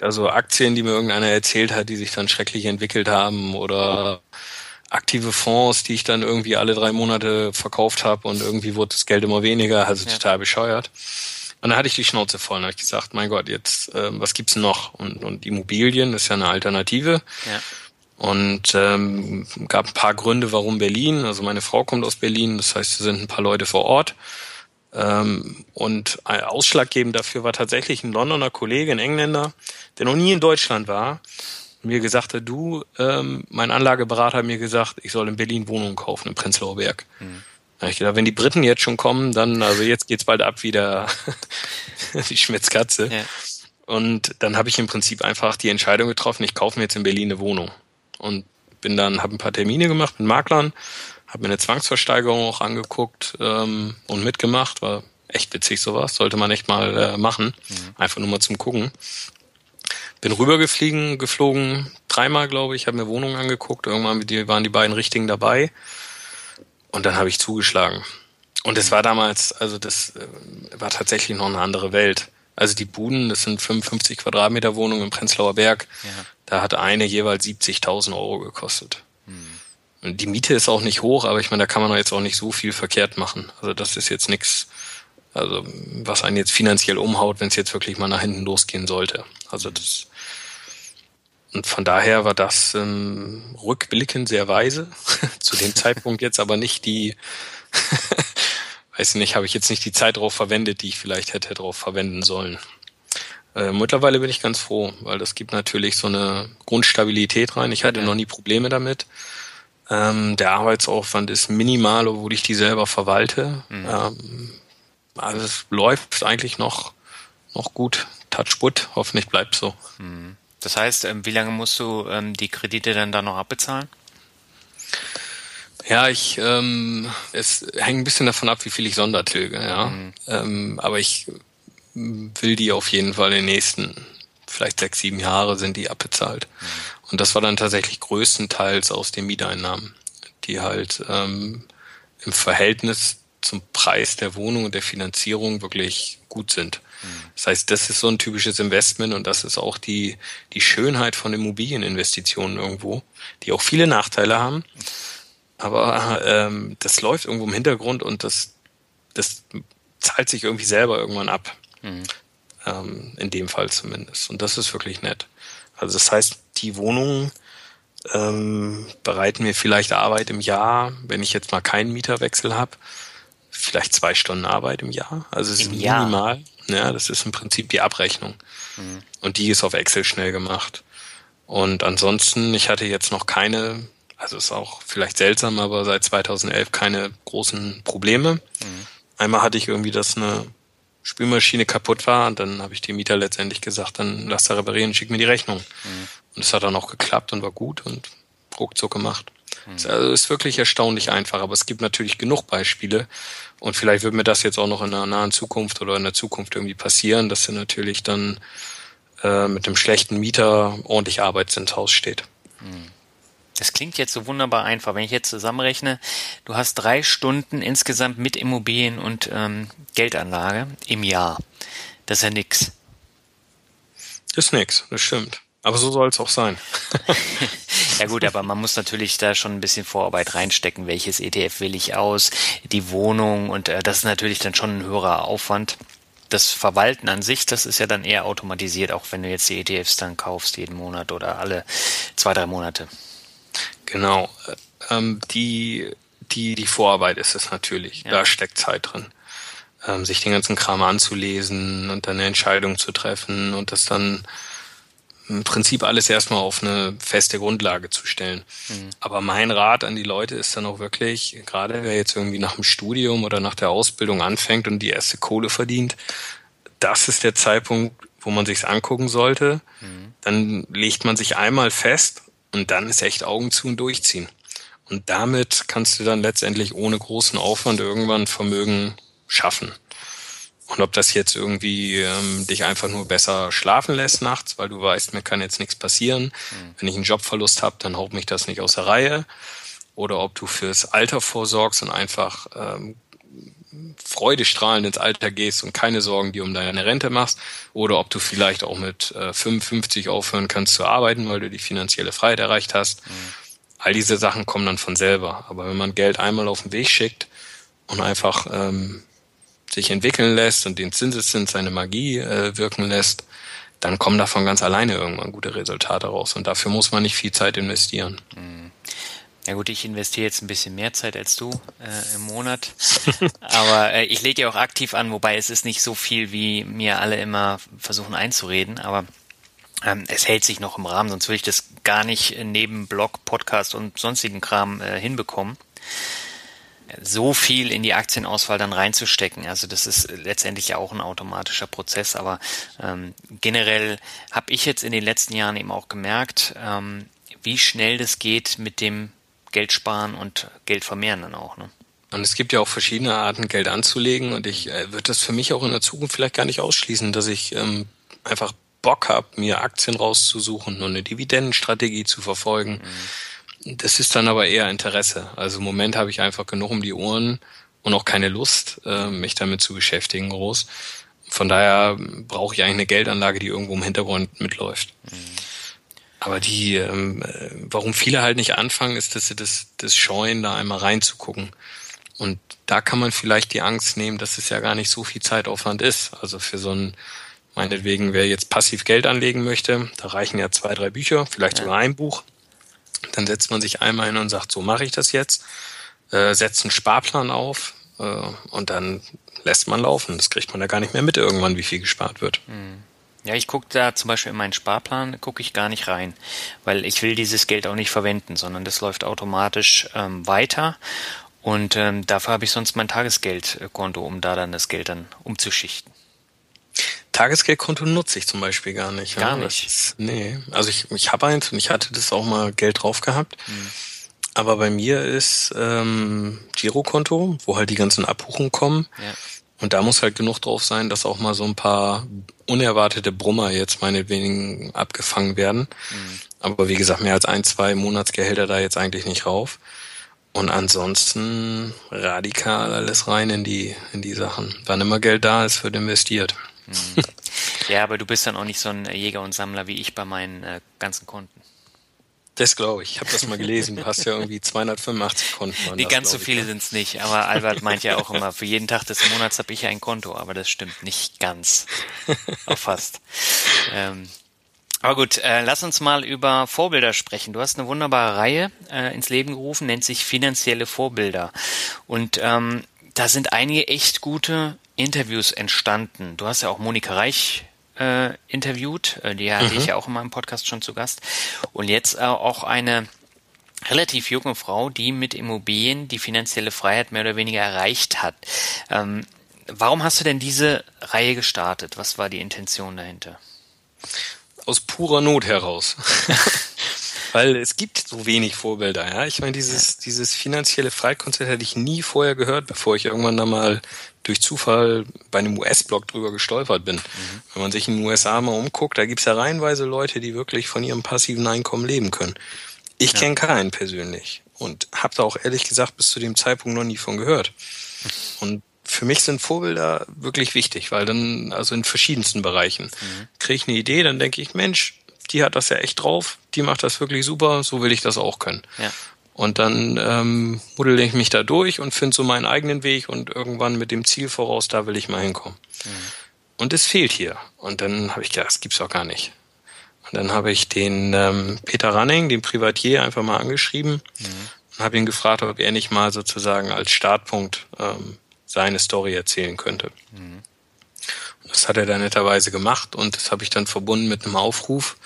Also Aktien, die mir irgendeiner erzählt hat, die sich dann schrecklich entwickelt haben oder aktive Fonds, die ich dann irgendwie alle drei Monate verkauft habe und irgendwie wurde das Geld immer weniger, also ja. total bescheuert. Und dann hatte ich die Schnauze voll und habe ich gesagt, mein Gott, jetzt äh, was gibt's noch? Und, und Immobilien ist ja eine Alternative. Ja. Und ähm, gab ein paar Gründe, warum Berlin. Also meine Frau kommt aus Berlin, das heißt, es sind ein paar Leute vor Ort. Ähm, und ausschlaggebend dafür war tatsächlich ein Londoner Kollege, ein Engländer, der noch nie in Deutschland war, mir gesagt hat, du, ähm, mein Anlageberater hat mir gesagt, ich soll in Berlin Wohnungen kaufen, im Prenzlauer Berg. Mhm. Da ich gedacht, wenn die Briten jetzt schon kommen, dann, also jetzt geht's bald ab wie der, die Schmitzkatze. Ja. Und dann habe ich im Prinzip einfach die Entscheidung getroffen, ich kaufe mir jetzt in Berlin eine Wohnung. Und bin dann, habe ein paar Termine gemacht mit Maklern, habe mir eine Zwangsversteigerung auch angeguckt ähm, und mitgemacht. War echt witzig sowas, sollte man echt mal äh, machen. Mhm. Einfach nur mal zum Gucken. Bin rübergeflogen, geflogen, dreimal glaube ich, habe mir Wohnungen angeguckt. Irgendwann waren die beiden richtigen dabei. Und dann habe ich zugeschlagen. Und es war damals, also das äh, war tatsächlich noch eine andere Welt. Also die Buden, das sind 55 Quadratmeter Wohnungen im Prenzlauer Berg. Ja. Da hat eine jeweils 70.000 Euro gekostet. Hm. Und die Miete ist auch nicht hoch, aber ich meine, da kann man jetzt auch nicht so viel verkehrt machen. Also das ist jetzt nichts, also was einen jetzt finanziell umhaut, wenn es jetzt wirklich mal nach hinten losgehen sollte. Also das und von daher war das ähm, rückblickend sehr weise. Zu dem Zeitpunkt jetzt aber nicht die weiß nicht, habe ich jetzt nicht die Zeit darauf verwendet, die ich vielleicht hätte darauf verwenden sollen. Äh, mittlerweile bin ich ganz froh, weil das gibt natürlich so eine Grundstabilität rein. Ich hatte ja. noch nie Probleme damit. Ähm, der Arbeitsaufwand ist minimal, obwohl ich die selber verwalte. Mhm. Ähm, also es läuft eigentlich noch, noch gut. Touchwood, hoffentlich bleibt so. Mhm. Das heißt, ähm, wie lange musst du ähm, die Kredite dann da noch abbezahlen? Ja, ich, ähm, es hängt ein bisschen davon ab, wie viel ich Sondertilge, ja. Mhm. Ähm, aber ich will die auf jeden Fall in den nächsten, vielleicht sechs, sieben Jahre sind die abbezahlt. Mhm. Und das war dann tatsächlich größtenteils aus den Mieteinnahmen, die halt ähm, im Verhältnis zum Preis der Wohnung und der Finanzierung wirklich gut sind. Mhm. Das heißt, das ist so ein typisches Investment und das ist auch die, die Schönheit von Immobilieninvestitionen irgendwo, die auch viele Nachteile haben. Aber ähm, das läuft irgendwo im Hintergrund und das, das zahlt sich irgendwie selber irgendwann ab. Mhm. Ähm, in dem Fall zumindest. Und das ist wirklich nett. Also das heißt, die Wohnungen ähm, bereiten mir vielleicht Arbeit im Jahr, wenn ich jetzt mal keinen Mieterwechsel habe, vielleicht zwei Stunden Arbeit im Jahr. Also es Im ist Jahr. minimal. Ja, das ist im Prinzip die Abrechnung. Mhm. Und die ist auf Excel schnell gemacht. Und ansonsten, ich hatte jetzt noch keine also ist auch vielleicht seltsam, aber seit 2011 keine großen Probleme. Mhm. Einmal hatte ich irgendwie, dass eine Spülmaschine kaputt war und dann habe ich dem Mieter letztendlich gesagt, dann lass da reparieren, schick mir die Rechnung. Mhm. Und es hat dann auch geklappt und war gut und ruckzuck gemacht. Mhm. Also ist wirklich erstaunlich einfach, aber es gibt natürlich genug Beispiele und vielleicht wird mir das jetzt auch noch in der nahen Zukunft oder in der Zukunft irgendwie passieren, dass er natürlich dann äh, mit einem schlechten Mieter ordentlich Arbeit ins Haus steht. Mhm. Das klingt jetzt so wunderbar einfach. Wenn ich jetzt zusammenrechne, du hast drei Stunden insgesamt mit Immobilien und ähm, Geldanlage im Jahr. Das ist ja nix. Das ist nix, das stimmt. Aber so soll es auch sein. ja gut, aber man muss natürlich da schon ein bisschen Vorarbeit reinstecken. Welches ETF will ich aus? Die Wohnung und äh, das ist natürlich dann schon ein höherer Aufwand. Das Verwalten an sich, das ist ja dann eher automatisiert, auch wenn du jetzt die ETFs dann kaufst jeden Monat oder alle zwei, drei Monate. Genau. Ähm, die, die, die Vorarbeit ist es natürlich. Ja. Da steckt Zeit drin. Ähm, sich den ganzen Kram anzulesen und dann eine Entscheidung zu treffen und das dann im Prinzip alles erstmal auf eine feste Grundlage zu stellen. Mhm. Aber mein Rat an die Leute ist dann auch wirklich, gerade wer jetzt irgendwie nach dem Studium oder nach der Ausbildung anfängt und die erste Kohle verdient, das ist der Zeitpunkt, wo man sich's angucken sollte. Mhm. Dann legt man sich einmal fest und dann ist echt Augen zu und durchziehen. Und damit kannst du dann letztendlich ohne großen Aufwand irgendwann Vermögen schaffen. Und ob das jetzt irgendwie ähm, dich einfach nur besser schlafen lässt nachts, weil du weißt, mir kann jetzt nichts passieren. Mhm. Wenn ich einen Jobverlust habe, dann haut mich das nicht aus der Reihe. Oder ob du fürs Alter vorsorgst und einfach ähm, freudestrahlend ins Alter gehst und keine Sorgen dir um deine Rente machst oder ob du vielleicht auch mit äh, 55 aufhören kannst zu arbeiten, weil du die finanzielle Freiheit erreicht hast. Mhm. All diese Sachen kommen dann von selber. Aber wenn man Geld einmal auf den Weg schickt und einfach ähm, sich entwickeln lässt und den Zinseszins seine Magie äh, wirken lässt, dann kommen davon ganz alleine irgendwann gute Resultate raus. Und dafür muss man nicht viel Zeit investieren. Mhm. Ja gut, ich investiere jetzt ein bisschen mehr Zeit als du äh, im Monat, aber äh, ich lege ja auch aktiv an, wobei es ist nicht so viel, wie mir alle immer versuchen einzureden, aber ähm, es hält sich noch im Rahmen, sonst würde ich das gar nicht neben Blog, Podcast und sonstigen Kram äh, hinbekommen so viel in die Aktienauswahl dann reinzustecken. Also das ist letztendlich ja auch ein automatischer Prozess, aber ähm, generell habe ich jetzt in den letzten Jahren eben auch gemerkt, ähm, wie schnell das geht mit dem Geld sparen und Geld vermehren dann auch. Ne? Und es gibt ja auch verschiedene Arten, Geld anzulegen und ich äh, würde das für mich auch in der Zukunft vielleicht gar nicht ausschließen, dass ich ähm, einfach Bock habe, mir Aktien rauszusuchen und eine Dividendenstrategie zu verfolgen. Mhm das ist dann aber eher Interesse. Also im Moment habe ich einfach genug um die Ohren und auch keine Lust, äh, mich damit zu beschäftigen groß. Von daher brauche ich eigentlich eine Geldanlage, die irgendwo im Hintergrund mitläuft. Mhm. Aber die, ähm, äh, warum viele halt nicht anfangen, ist, dass sie das, das scheuen, da einmal reinzugucken. Und da kann man vielleicht die Angst nehmen, dass es ja gar nicht so viel Zeitaufwand ist. Also für so ein, meinetwegen, wer jetzt passiv Geld anlegen möchte, da reichen ja zwei, drei Bücher, vielleicht ja. sogar ein Buch. Dann setzt man sich einmal hin und sagt, so mache ich das jetzt, äh, setzt einen Sparplan auf äh, und dann lässt man laufen. Das kriegt man ja gar nicht mehr mit irgendwann, wie viel gespart wird. Hm. Ja, ich gucke da zum Beispiel in meinen Sparplan, gucke ich gar nicht rein, weil ich will dieses Geld auch nicht verwenden, sondern das läuft automatisch ähm, weiter und ähm, dafür habe ich sonst mein Tagesgeldkonto, um da dann das Geld dann umzuschichten. Tagesgeldkonto nutze ich zum Beispiel gar nicht. Gar ja. nicht? Ist, nee, also ich, ich habe eins und ich hatte das auch mal Geld drauf gehabt. Mhm. Aber bei mir ist ähm, Girokonto, wo halt die ganzen Abbuchungen kommen. Ja. Und da muss halt genug drauf sein, dass auch mal so ein paar unerwartete Brummer jetzt meinetwegen abgefangen werden. Mhm. Aber wie gesagt, mehr als ein, zwei Monatsgehälter da jetzt eigentlich nicht rauf. Und ansonsten radikal alles rein in die, in die Sachen. Wann immer Geld da ist, wird investiert. Hm. Ja, aber du bist dann auch nicht so ein Jäger und Sammler wie ich bei meinen äh, ganzen Konten. Das glaube ich. Ich habe das mal gelesen. Du hast ja irgendwie 285 Konten. Die ganz so viele sind es nicht. Aber Albert meint ja auch immer, für jeden Tag des Monats habe ich ein Konto. Aber das stimmt nicht ganz. Auch fast. Ähm, aber gut, äh, lass uns mal über Vorbilder sprechen. Du hast eine wunderbare Reihe äh, ins Leben gerufen, nennt sich finanzielle Vorbilder. Und ähm, da sind einige echt gute Interviews entstanden. Du hast ja auch Monika Reich äh, interviewt, äh, die hatte mhm. ich ja auch in meinem Podcast schon zu Gast. Und jetzt äh, auch eine relativ junge Frau, die mit Immobilien die finanzielle Freiheit mehr oder weniger erreicht hat. Ähm, warum hast du denn diese Reihe gestartet? Was war die Intention dahinter? Aus purer Not heraus. Weil es gibt so wenig Vorbilder, ja. Ich meine, dieses, ja. dieses finanzielle Freikonzept hätte ich nie vorher gehört, bevor ich irgendwann da mal durch Zufall bei einem US-Blog drüber gestolpert bin. Mhm. Wenn man sich in den USA mal umguckt, da gibt's ja reihenweise Leute, die wirklich von ihrem passiven Einkommen leben können. Ich ja. kenne keinen persönlich und habe da auch ehrlich gesagt bis zu dem Zeitpunkt noch nie von gehört. Und für mich sind Vorbilder wirklich wichtig, weil dann, also in verschiedensten Bereichen, mhm. kriege ich eine Idee, dann denke ich, Mensch, die hat das ja echt drauf, die macht das wirklich super, so will ich das auch können. Ja. Und dann ähm, muddel ich mich da durch und finde so meinen eigenen Weg und irgendwann mit dem Ziel voraus, da will ich mal hinkommen. Mhm. Und es fehlt hier. Und dann habe ich gedacht, das gibt's auch gar nicht. Und dann habe ich den ähm, Peter Ranning, den Privatier, einfach mal angeschrieben mhm. und habe ihn gefragt, ob er nicht mal sozusagen als Startpunkt ähm, seine Story erzählen könnte. Mhm. Und das hat er dann netterweise gemacht und das habe ich dann verbunden mit einem Aufruf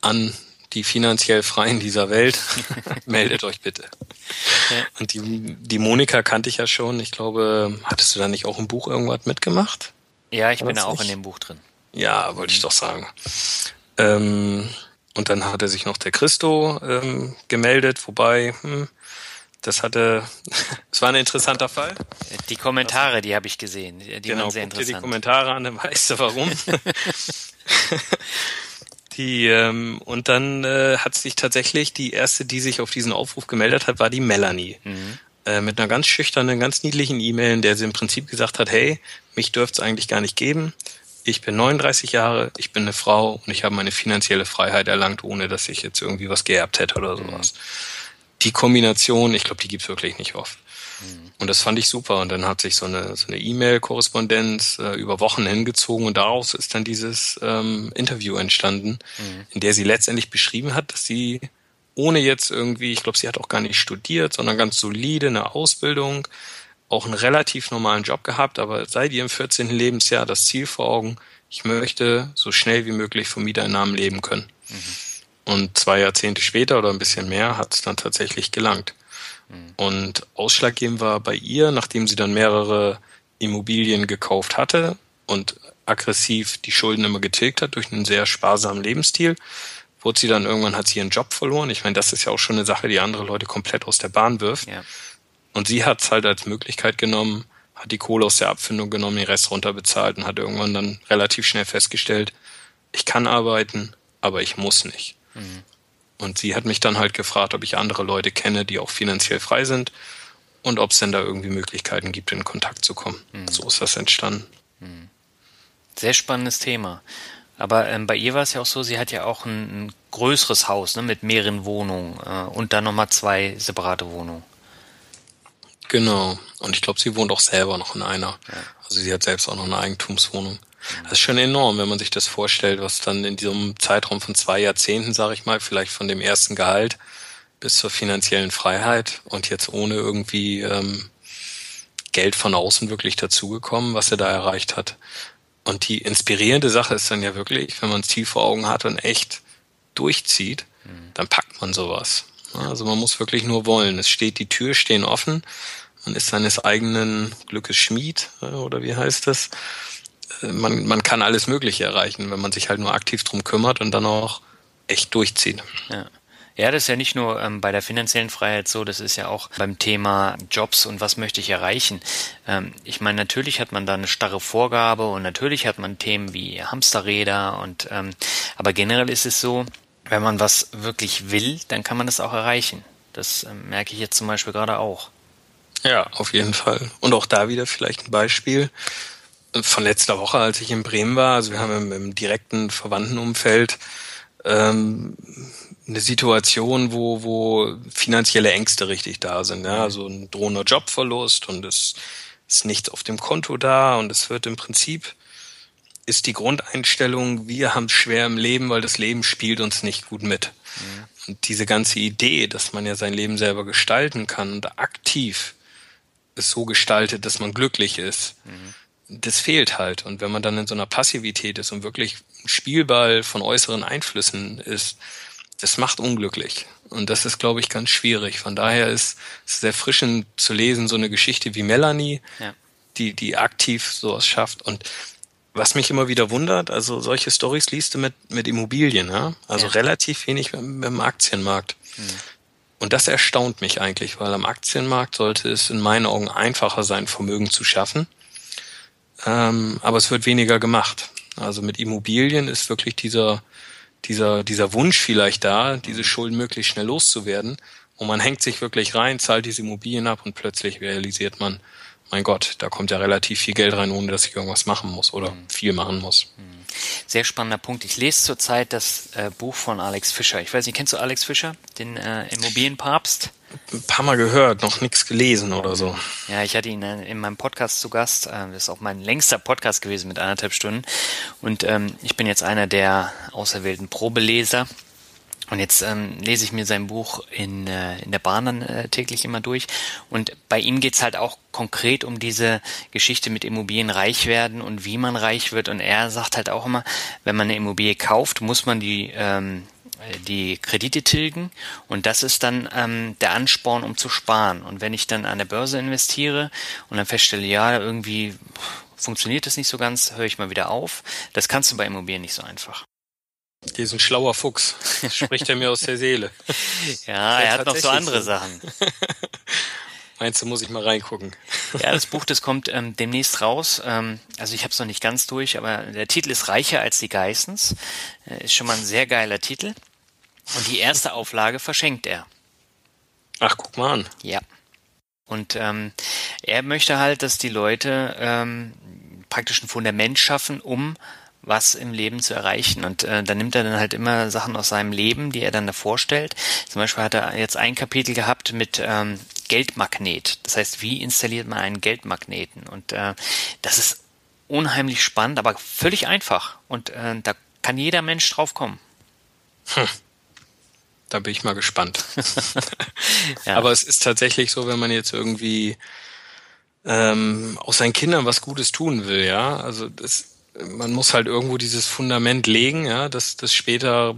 an die finanziell Freien dieser Welt, meldet euch bitte. Ja. Und die, die Monika kannte ich ja schon. Ich glaube, hattest du da nicht auch im Buch irgendwas mitgemacht? Ja, ich War bin da auch nicht? in dem Buch drin. Ja, wollte ich doch sagen. Ähm, und dann hatte sich noch der Christo ähm, gemeldet, wobei, hm, das hatte, es war ein interessanter Fall. Die Kommentare, die habe ich gesehen, die genau, waren sehr interessant. Dir die Kommentare an, dann weißt du warum. Die, ähm, und dann äh, hat sich tatsächlich die erste, die sich auf diesen Aufruf gemeldet hat, war die Melanie. Mhm. Äh, mit einer ganz schüchternen, ganz niedlichen E-Mail, in der sie im Prinzip gesagt hat, hey, mich dürfte es eigentlich gar nicht geben. Ich bin 39 Jahre, ich bin eine Frau und ich habe meine finanzielle Freiheit erlangt, ohne dass ich jetzt irgendwie was geerbt hätte oder sowas. Mhm. Die Kombination, ich glaube, die gibt's wirklich nicht oft. Und das fand ich super. Und dann hat sich so eine so eine E-Mail-Korrespondenz äh, über Wochen hingezogen und daraus ist dann dieses ähm, Interview entstanden, mhm. in der sie letztendlich beschrieben hat, dass sie ohne jetzt irgendwie, ich glaube, sie hat auch gar nicht studiert, sondern ganz solide eine Ausbildung, auch einen relativ normalen Job gehabt, aber seit ihrem 14. Lebensjahr das Ziel vor Augen, ich möchte so schnell wie möglich vom Mieteinnahmen leben können. Mhm. Und zwei Jahrzehnte später oder ein bisschen mehr hat es dann tatsächlich gelangt. Mhm. Und ausschlaggebend war bei ihr, nachdem sie dann mehrere Immobilien gekauft hatte und aggressiv die Schulden immer getilgt hat durch einen sehr sparsamen Lebensstil, wurde sie dann irgendwann, hat sie ihren Job verloren. Ich meine, das ist ja auch schon eine Sache, die andere Leute komplett aus der Bahn wirft. Ja. Und sie hat es halt als Möglichkeit genommen, hat die Kohle aus der Abfindung genommen, den Rest runterbezahlt und hat irgendwann dann relativ schnell festgestellt, ich kann arbeiten, aber ich muss nicht. Mhm. Und sie hat mich dann halt gefragt, ob ich andere Leute kenne, die auch finanziell frei sind und ob es denn da irgendwie Möglichkeiten gibt, in Kontakt zu kommen. Mhm. So ist das entstanden. Mhm. Sehr spannendes Thema. Aber ähm, bei ihr war es ja auch so, sie hat ja auch ein, ein größeres Haus ne, mit mehreren Wohnungen äh, und dann nochmal zwei separate Wohnungen. Genau. Und ich glaube, sie wohnt auch selber noch in einer. Ja. Also sie hat selbst auch noch eine Eigentumswohnung. Das ist schon enorm, wenn man sich das vorstellt, was dann in diesem Zeitraum von zwei Jahrzehnten, sage ich mal, vielleicht von dem ersten Gehalt bis zur finanziellen Freiheit und jetzt ohne irgendwie ähm, Geld von außen wirklich dazugekommen, was er da erreicht hat. Und die inspirierende Sache ist dann ja wirklich, wenn man es Ziel vor Augen hat und echt durchzieht, mhm. dann packt man sowas. Also man muss wirklich nur wollen. Es steht, die Tür stehen offen. Man ist seines eigenen Glückes Schmied, oder wie heißt das? Man, man kann alles Mögliche erreichen, wenn man sich halt nur aktiv drum kümmert und dann auch echt durchzieht. Ja. Ja, das ist ja nicht nur ähm, bei der finanziellen Freiheit so, das ist ja auch beim Thema Jobs und was möchte ich erreichen. Ähm, ich meine, natürlich hat man da eine starre Vorgabe und natürlich hat man Themen wie Hamsterräder und ähm, aber generell ist es so, wenn man was wirklich will, dann kann man das auch erreichen. Das ähm, merke ich jetzt zum Beispiel gerade auch. Ja, auf jeden Fall. Und auch da wieder vielleicht ein Beispiel von letzter Woche, als ich in Bremen war. Also wir haben im, im direkten Verwandtenumfeld ähm, eine Situation, wo, wo finanzielle Ängste richtig da sind. Ja? Also ein drohender Jobverlust und es ist nichts auf dem Konto da und es wird im Prinzip ist die Grundeinstellung, wir haben es schwer im Leben, weil das Leben spielt uns nicht gut mit. Mhm. Und diese ganze Idee, dass man ja sein Leben selber gestalten kann und aktiv es so gestaltet, dass man glücklich ist, mhm das fehlt halt. Und wenn man dann in so einer Passivität ist und wirklich ein Spielball von äußeren Einflüssen ist, das macht unglücklich. Und das ist, glaube ich, ganz schwierig. Von daher ist es sehr frischend zu lesen, so eine Geschichte wie Melanie, ja. die, die aktiv sowas schafft. Und was mich immer wieder wundert, also solche Stories liest du mit, mit Immobilien, ja? Also ja. relativ wenig mit, mit dem Aktienmarkt. Mhm. Und das erstaunt mich eigentlich, weil am Aktienmarkt sollte es in meinen Augen einfacher sein, Vermögen zu schaffen ähm, aber es wird weniger gemacht. Also mit Immobilien ist wirklich dieser, dieser, dieser Wunsch vielleicht da, diese Schulden möglichst schnell loszuwerden. Und man hängt sich wirklich rein, zahlt diese Immobilien ab und plötzlich realisiert man, mein Gott, da kommt ja relativ viel Geld rein, ohne dass ich irgendwas machen muss oder mhm. viel machen muss. Mhm. Sehr spannender Punkt. Ich lese zurzeit das äh, Buch von Alex Fischer. Ich weiß nicht, kennst du Alex Fischer, den äh, Immobilienpapst? Ein paar Mal gehört, noch nichts gelesen oder so. Ja, ich hatte ihn in meinem Podcast zu Gast. Äh, das ist auch mein längster Podcast gewesen mit anderthalb Stunden. Und ähm, ich bin jetzt einer der auserwählten Probeleser und jetzt ähm, lese ich mir sein Buch in, äh, in der Bahn dann äh, täglich immer durch. Und bei ihm geht's halt auch konkret um diese Geschichte mit Immobilien reich werden und wie man reich wird. Und er sagt halt auch immer, wenn man eine Immobilie kauft, muss man die, ähm, die Kredite tilgen. Und das ist dann ähm, der Ansporn, um zu sparen. Und wenn ich dann an der Börse investiere und dann feststelle, ja, irgendwie funktioniert das nicht so ganz, höre ich mal wieder auf. Das kannst du bei Immobilien nicht so einfach. Diesen schlauer Fuchs. Spricht er mir aus der Seele. Ja, er hat noch so andere Sachen. Meinst du, muss ich mal reingucken? Ja, das Buch, das kommt ähm, demnächst raus. Ähm, also ich habe es noch nicht ganz durch, aber der Titel ist Reicher als die Geissens. Äh, ist schon mal ein sehr geiler Titel. Und die erste Auflage verschenkt er. Ach, guck mal an. Ja. Und ähm, er möchte halt, dass die Leute ähm, praktisch ein Fundament schaffen, um was im Leben zu erreichen. Und äh, dann nimmt er dann halt immer Sachen aus seinem Leben, die er dann da vorstellt. Zum Beispiel hat er jetzt ein Kapitel gehabt mit ähm, Geldmagnet. Das heißt, wie installiert man einen Geldmagneten? Und äh, das ist unheimlich spannend, aber völlig einfach. Und äh, da kann jeder Mensch drauf kommen. Hm. Da bin ich mal gespannt. ja. Aber es ist tatsächlich so, wenn man jetzt irgendwie ähm, aus seinen Kindern was Gutes tun will, ja. Also das man muss halt irgendwo dieses Fundament legen, ja, dass das später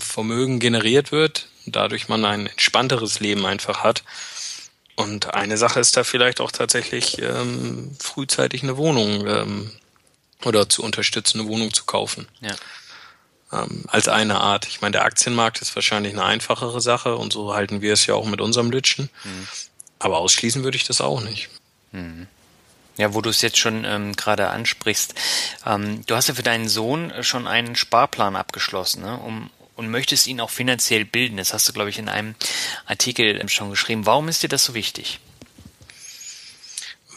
Vermögen generiert wird, dadurch man ein entspannteres Leben einfach hat. Und eine Sache ist da vielleicht auch tatsächlich ähm, frühzeitig eine Wohnung ähm, oder zu unterstützen, eine Wohnung zu kaufen. Ja. Ähm, als eine Art. Ich meine, der Aktienmarkt ist wahrscheinlich eine einfachere Sache und so halten wir es ja auch mit unserem Lütschen. Mhm. Aber ausschließen würde ich das auch nicht. Mhm. Ja, wo du es jetzt schon ähm, gerade ansprichst. Ähm, du hast ja für deinen Sohn schon einen Sparplan abgeschlossen, ne? um, und möchtest ihn auch finanziell bilden. Das hast du, glaube ich, in einem Artikel schon geschrieben. Warum ist dir das so wichtig?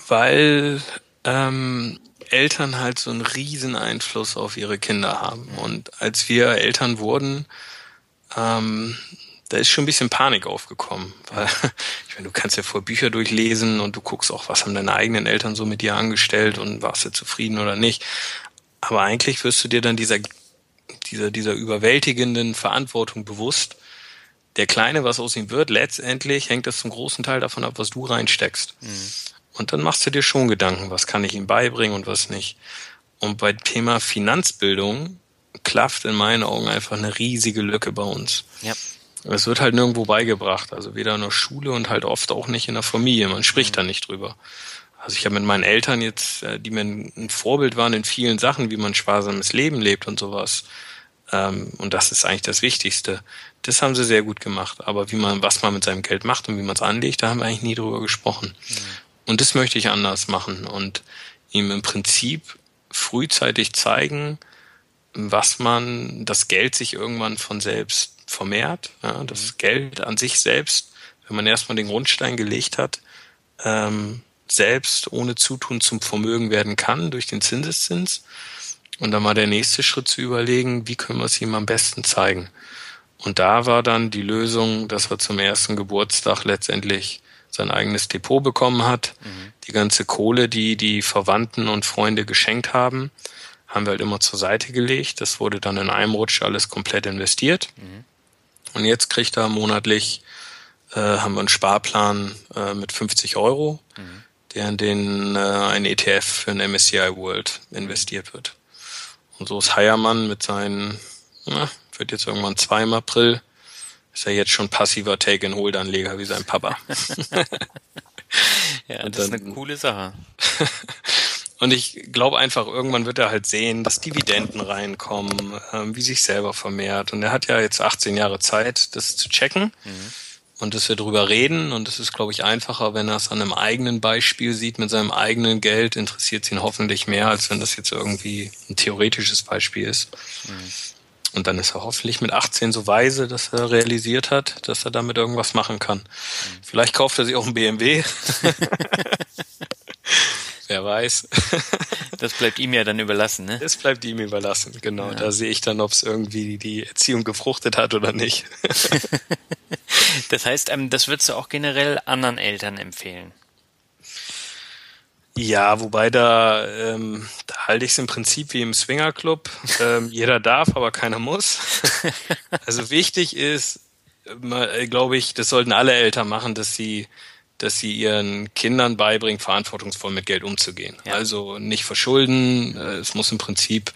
Weil ähm, Eltern halt so einen riesen Einfluss auf ihre Kinder haben. Und als wir Eltern wurden, ähm, da ist schon ein bisschen Panik aufgekommen, weil ich meine, du kannst ja vor Bücher durchlesen und du guckst auch, was haben deine eigenen Eltern so mit dir angestellt und warst du zufrieden oder nicht. Aber eigentlich wirst du dir dann dieser, dieser, dieser überwältigenden Verantwortung bewusst. Der Kleine, was aus ihm wird, letztendlich hängt das zum großen Teil davon ab, was du reinsteckst. Mhm. Und dann machst du dir schon Gedanken, was kann ich ihm beibringen und was nicht. Und bei Thema Finanzbildung klafft in meinen Augen einfach eine riesige Lücke bei uns. Ja. Es wird halt nirgendwo beigebracht, also weder in der Schule und halt oft auch nicht in der Familie. Man spricht mhm. da nicht drüber. Also ich habe mit meinen Eltern jetzt, äh, die mir ein Vorbild waren in vielen Sachen, wie man sparsames Leben lebt und sowas. Ähm, und das ist eigentlich das Wichtigste. Das haben sie sehr gut gemacht. Aber wie man, was man mit seinem Geld macht und wie man es anlegt, da haben wir eigentlich nie drüber gesprochen. Mhm. Und das möchte ich anders machen und ihm im Prinzip frühzeitig zeigen, was man, das Geld sich irgendwann von selbst vermehrt, ja, das mhm. Geld an sich selbst, wenn man erstmal den Grundstein gelegt hat, ähm, selbst ohne Zutun zum Vermögen werden kann durch den Zinseszins. Und dann mal der nächste Schritt zu überlegen, wie können wir es ihm am besten zeigen. Und da war dann die Lösung, dass wir zum ersten Geburtstag letztendlich sein eigenes Depot bekommen hat. Mhm. Die ganze Kohle, die die Verwandten und Freunde geschenkt haben, haben wir halt immer zur Seite gelegt. Das wurde dann in einem Rutsch alles komplett investiert. Mhm. Und jetzt kriegt er monatlich, äh, haben wir einen Sparplan äh, mit 50 Euro, mhm. der in den äh, ein ETF für ein MSCI World investiert wird. Und so ist Heiermann mit seinen, na, wird jetzt irgendwann zwei im April, ist er jetzt schon passiver Take-and-Hold-Anleger wie sein Papa. ja, das dann, ist eine coole Sache. Und ich glaube einfach, irgendwann wird er halt sehen, dass Dividenden reinkommen, ähm, wie sich selber vermehrt. Und er hat ja jetzt 18 Jahre Zeit, das zu checken. Mhm. Und dass wir drüber reden. Und es ist, glaube ich, einfacher, wenn er es an einem eigenen Beispiel sieht, mit seinem eigenen Geld, interessiert es ihn hoffentlich mehr, als wenn das jetzt irgendwie ein theoretisches Beispiel ist. Mhm. Und dann ist er hoffentlich mit 18 so weise, dass er realisiert hat, dass er damit irgendwas machen kann. Vielleicht kauft er sich auch ein BMW. Wer weiß. das bleibt ihm ja dann überlassen, ne? Das bleibt ihm überlassen, genau. Ja. Da sehe ich dann, ob es irgendwie die Erziehung gefruchtet hat oder nicht. das heißt, ähm, das würdest du auch generell anderen Eltern empfehlen? Ja, wobei da, ähm, da halte ich es im Prinzip wie im Swingerclub. Ähm, jeder darf, aber keiner muss. also wichtig ist, äh, glaube ich, das sollten alle Eltern machen, dass sie, dass sie ihren Kindern beibringen, verantwortungsvoll mit Geld umzugehen. Ja. Also nicht verschulden. Äh, es muss im Prinzip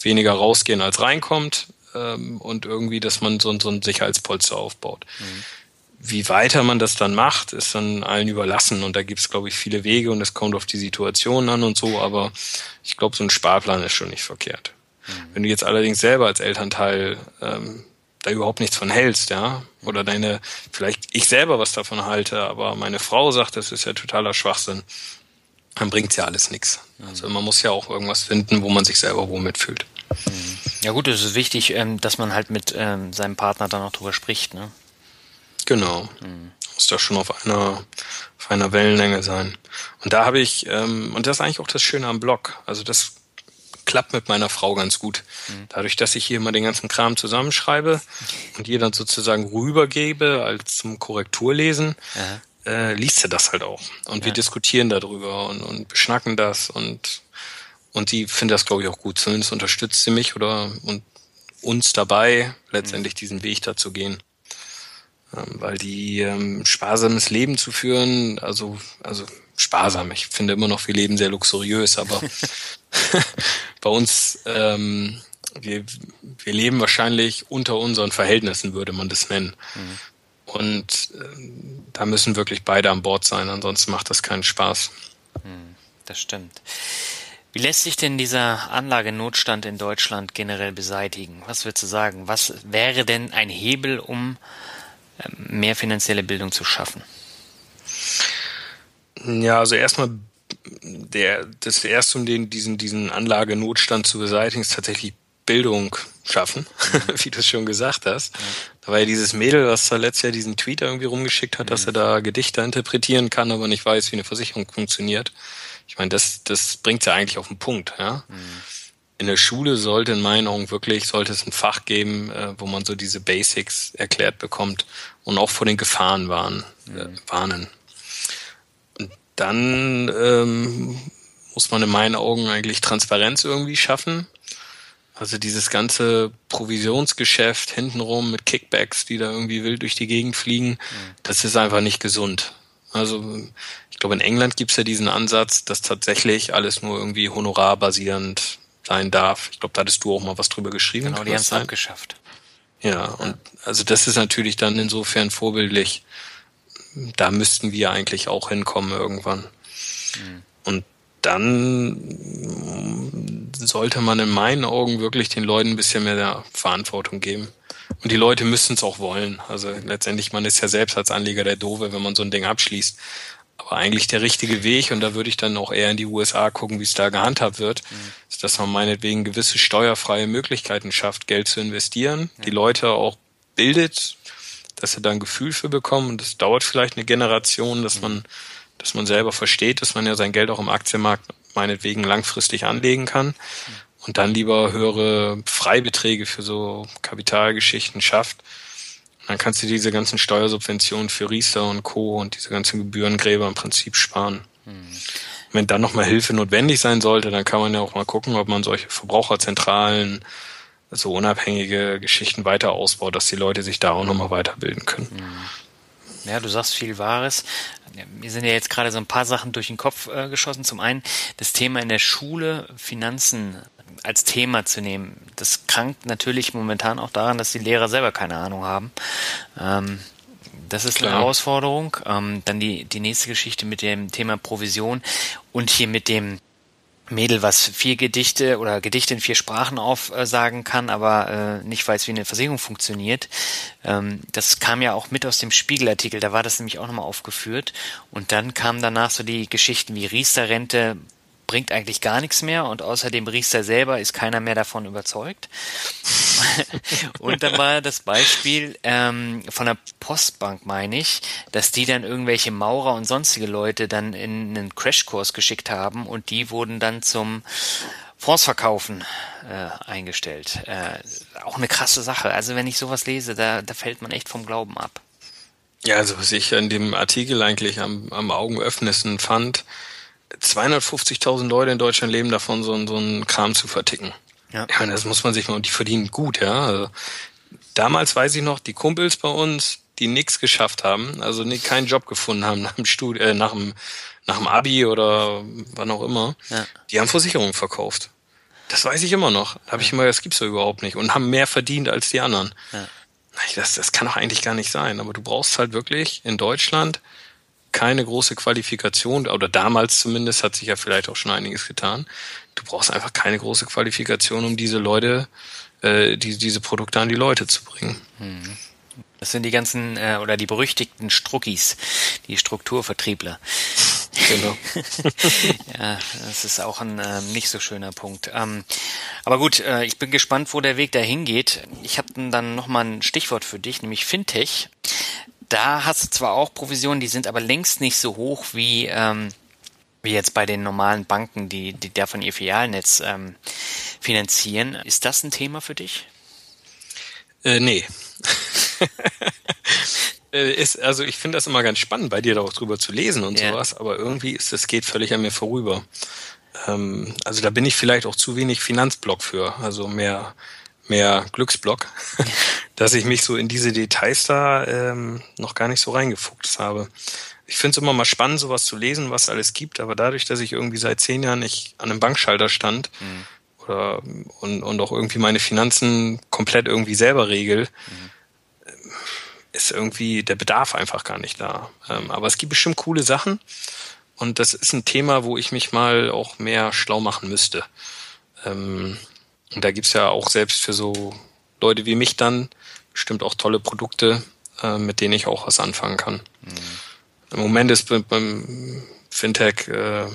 weniger rausgehen als reinkommt ähm, und irgendwie, dass man so, so ein Sicherheitspolster aufbaut. Mhm. Wie weiter man das dann macht, ist dann allen überlassen. Und da gibt es, glaube ich, viele Wege und es kommt auf die Situation an und so. Aber ich glaube, so ein Sparplan ist schon nicht verkehrt. Mhm. Wenn du jetzt allerdings selber als Elternteil ähm, da überhaupt nichts von hältst, ja, oder deine, vielleicht ich selber was davon halte, aber meine Frau sagt, das ist ja totaler Schwachsinn, dann bringt's ja alles nichts. Mhm. Also man muss ja auch irgendwas finden, wo man sich selber wohl mitfühlt. Mhm. Ja gut, es ist wichtig, ähm, dass man halt mit ähm, seinem Partner dann auch drüber spricht, ne? Genau. Mhm. Muss da schon auf einer, auf einer Wellenlänge sein. Und da habe ich, ähm, und das ist eigentlich auch das Schöne am Blog. Also das klappt mit meiner Frau ganz gut. Mhm. Dadurch, dass ich hier immer den ganzen Kram zusammenschreibe und ihr dann sozusagen rübergebe als zum Korrekturlesen, äh, liest sie das halt auch. Und ja. wir diskutieren darüber und, und beschnacken das und und sie findet das, glaube ich, auch gut. Zumindest unterstützt sie mich oder und uns dabei, letztendlich mhm. diesen Weg da zu gehen. Ähm, weil die ähm, sparsames Leben zu führen, also also sparsam. Ich finde immer noch, wir leben sehr luxuriös, aber bei uns ähm, wir, wir leben wahrscheinlich unter unseren Verhältnissen, würde man das nennen. Mhm. Und äh, da müssen wirklich beide an Bord sein, ansonsten macht das keinen Spaß. Mhm, das stimmt. Wie lässt sich denn dieser Anlagenotstand in Deutschland generell beseitigen? Was würdest du sagen? Was wäre denn ein Hebel, um mehr finanzielle Bildung zu schaffen? Ja, also erstmal der, das erste, um den, diesen, diesen Anlagenotstand zu beseitigen, ist tatsächlich Bildung schaffen, wie du schon gesagt hast. Ja. Da war ja dieses Mädel, was da letztes Jahr diesen Tweet irgendwie rumgeschickt hat, dass er da Gedichte interpretieren kann, aber nicht weiß, wie eine Versicherung funktioniert. Ich meine, das, das bringt ja eigentlich auf den Punkt, ja. Mhm. In der Schule sollte in meinen Augen wirklich, sollte es ein Fach geben, äh, wo man so diese Basics erklärt bekommt und auch vor den Gefahren warnen. Äh, mhm. warnen. Und dann ähm, muss man in meinen Augen eigentlich Transparenz irgendwie schaffen. Also dieses ganze Provisionsgeschäft hintenrum mit Kickbacks, die da irgendwie wild durch die Gegend fliegen, mhm. das ist einfach nicht gesund. Also ich glaube, in England gibt es ja diesen Ansatz, dass tatsächlich alles nur irgendwie honorarbasierend sein darf. Ich glaube, da hattest du auch mal was drüber geschrieben. Genau, die haben es abgeschafft. Ja, und also das ist natürlich dann insofern vorbildlich. Da müssten wir eigentlich auch hinkommen irgendwann. Mhm. Und dann sollte man in meinen Augen wirklich den Leuten ein bisschen mehr Verantwortung geben. Und die Leute müssen es auch wollen. Also letztendlich, man ist ja selbst als Anleger der Dove, wenn man so ein Ding abschließt. Aber eigentlich der richtige Weg, und da würde ich dann auch eher in die USA gucken, wie es da gehandhabt wird, mhm. ist, dass man meinetwegen gewisse steuerfreie Möglichkeiten schafft, Geld zu investieren, ja. die Leute auch bildet, dass sie da ein Gefühl für bekommen. Und das dauert vielleicht eine Generation, dass mhm. man, dass man selber versteht, dass man ja sein Geld auch im Aktienmarkt meinetwegen langfristig anlegen kann. Mhm und dann lieber höhere Freibeträge für so Kapitalgeschichten schafft. Dann kannst du diese ganzen Steuersubventionen für Riester und Co. und diese ganzen Gebührengräber im Prinzip sparen. Mhm. Wenn dann nochmal Hilfe notwendig sein sollte, dann kann man ja auch mal gucken, ob man solche Verbraucherzentralen, so unabhängige Geschichten weiter ausbaut, dass die Leute sich da auch nochmal weiterbilden können. Mhm. Ja, du sagst viel Wahres. Mir sind ja jetzt gerade so ein paar Sachen durch den Kopf äh, geschossen. Zum einen das Thema in der Schule, Finanzen als Thema zu nehmen. Das krankt natürlich momentan auch daran, dass die Lehrer selber keine Ahnung haben. Ähm, das ist Klar. eine Herausforderung. Ähm, dann die, die nächste Geschichte mit dem Thema Provision und hier mit dem Mädel, was vier Gedichte oder Gedichte in vier Sprachen aufsagen kann, aber äh, nicht weiß, wie eine Versicherung funktioniert. Ähm, das kam ja auch mit aus dem Spiegelartikel, da war das nämlich auch nochmal aufgeführt. Und dann kamen danach so die Geschichten wie Riester-Rente, bringt eigentlich gar nichts mehr und außerdem Riester selber ist keiner mehr davon überzeugt. und dann war das Beispiel ähm, von der Postbank, meine ich, dass die dann irgendwelche Maurer und sonstige Leute dann in einen Crashkurs geschickt haben und die wurden dann zum Fondsverkaufen äh, eingestellt. Äh, auch eine krasse Sache. Also wenn ich sowas lese, da, da fällt man echt vom Glauben ab. Ja, also was ich in dem Artikel eigentlich am, am augenöffnendsten fand, 250.000 Leute in Deutschland leben davon, so, so einen Kram zu verticken. Ja. Ich meine, das muss man sich mal, und die verdienen gut, ja. Also, damals weiß ich noch, die Kumpels bei uns, die nichts geschafft haben, also nie, keinen Job gefunden haben nach dem Studi äh, nach dem, nach dem Abi oder wann auch immer, ja. die haben Versicherungen verkauft. Das weiß ich immer noch. Da habe ich immer, das gibt's ja überhaupt nicht. Und haben mehr verdient als die anderen. Ja. Das, das kann doch eigentlich gar nicht sein. Aber du brauchst halt wirklich in Deutschland keine große Qualifikation, oder damals zumindest hat sich ja vielleicht auch schon einiges getan. Du brauchst einfach keine große Qualifikation, um diese Leute, äh, die, diese Produkte an die Leute zu bringen. Mhm. Das sind die ganzen äh, oder die berüchtigten Struckis, die Strukturvertriebler. Genau. ja, das ist auch ein ähm, nicht so schöner Punkt. Ähm, aber gut, äh, ich bin gespannt, wo der Weg dahin geht. Ich habe dann nochmal ein Stichwort für dich, nämlich Fintech da hast du zwar auch Provisionen, die sind aber längst nicht so hoch wie, ähm, wie jetzt bei den normalen Banken, die, die davon ihr Filialnetz ähm, finanzieren. Ist das ein Thema für dich? Äh, nee. Äh, ist, also ich finde das immer ganz spannend, bei dir darüber zu lesen und ja. sowas, aber irgendwie ist das geht völlig an mir vorüber. Ähm, also da bin ich vielleicht auch zu wenig Finanzblock für. Also mehr mehr Glücksblock, dass ich mich so in diese Details da ähm, noch gar nicht so reingefuchst habe. Ich finde es immer mal spannend, sowas zu lesen, was alles gibt, aber dadurch, dass ich irgendwie seit zehn Jahren nicht an einem Bankschalter stand mhm. oder und, und auch irgendwie meine Finanzen komplett irgendwie selber regel, mhm. ist irgendwie der Bedarf einfach gar nicht da. Ähm, aber es gibt bestimmt coole Sachen und das ist ein Thema, wo ich mich mal auch mehr schlau machen müsste. Ähm, und da gibt's ja auch selbst für so Leute wie mich dann bestimmt auch tolle Produkte, äh, mit denen ich auch was anfangen kann. Mhm. Im Moment ist beim Fintech äh,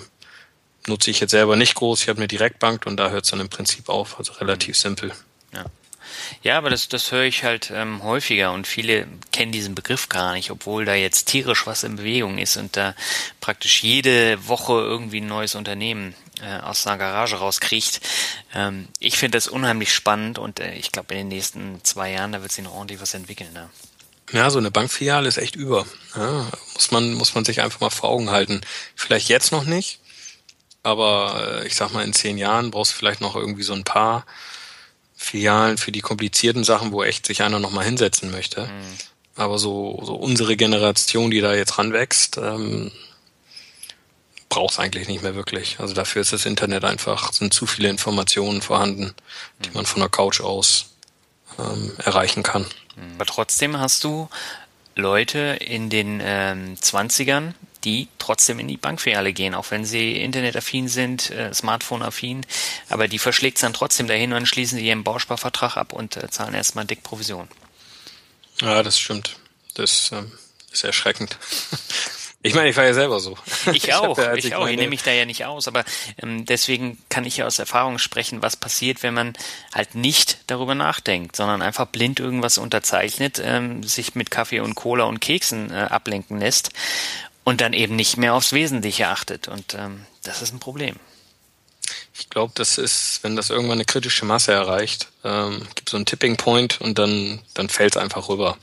nutze ich jetzt selber nicht groß. Ich habe eine Direktbank und da hört es dann im Prinzip auf. Also relativ simpel. Ja. Ja, aber das, das höre ich halt ähm, häufiger und viele kennen diesen Begriff gar nicht, obwohl da jetzt tierisch was in Bewegung ist und da praktisch jede Woche irgendwie ein neues Unternehmen äh, aus einer Garage rauskriegt. Ähm, ich finde das unheimlich spannend und äh, ich glaube, in den nächsten zwei Jahren, da wird sich noch ordentlich was entwickeln. Ne? Ja, so eine Bankfiliale ist echt über. Ja, muss man, muss man sich einfach mal vor Augen halten. Vielleicht jetzt noch nicht, aber äh, ich sag mal, in zehn Jahren brauchst du vielleicht noch irgendwie so ein paar Filialen für die komplizierten Sachen, wo echt sich einer nochmal hinsetzen möchte. Mhm. Aber so, so unsere Generation, die da jetzt ranwächst, ähm, braucht eigentlich nicht mehr wirklich. Also dafür ist das Internet einfach, sind zu viele Informationen vorhanden, die man von der Couch aus ähm, erreichen kann. Aber trotzdem hast du Leute in den ähm, 20ern, die trotzdem in die Bankfiliale gehen, auch wenn sie internetaffin sind, äh, Smartphone-affin, aber die verschlägt es dann trotzdem dahin und schließen sie ihren Bausparvertrag ab und äh, zahlen erstmal dick Provision. Ja, das stimmt. Das ähm, ist erschreckend. Ich meine, ich war ja selber so. Ich auch, ich, ja, ich, ich auch. Ich nehme mich da ja nicht aus, aber ähm, deswegen kann ich ja aus Erfahrung sprechen, was passiert, wenn man halt nicht darüber nachdenkt, sondern einfach blind irgendwas unterzeichnet, ähm, sich mit Kaffee und Cola und Keksen äh, ablenken lässt und dann eben nicht mehr aufs Wesentliche achtet. Und ähm, das ist ein Problem. Ich glaube, das ist, wenn das irgendwann eine kritische Masse erreicht, ähm, gibt so einen Tipping Point und dann, dann fällt es einfach rüber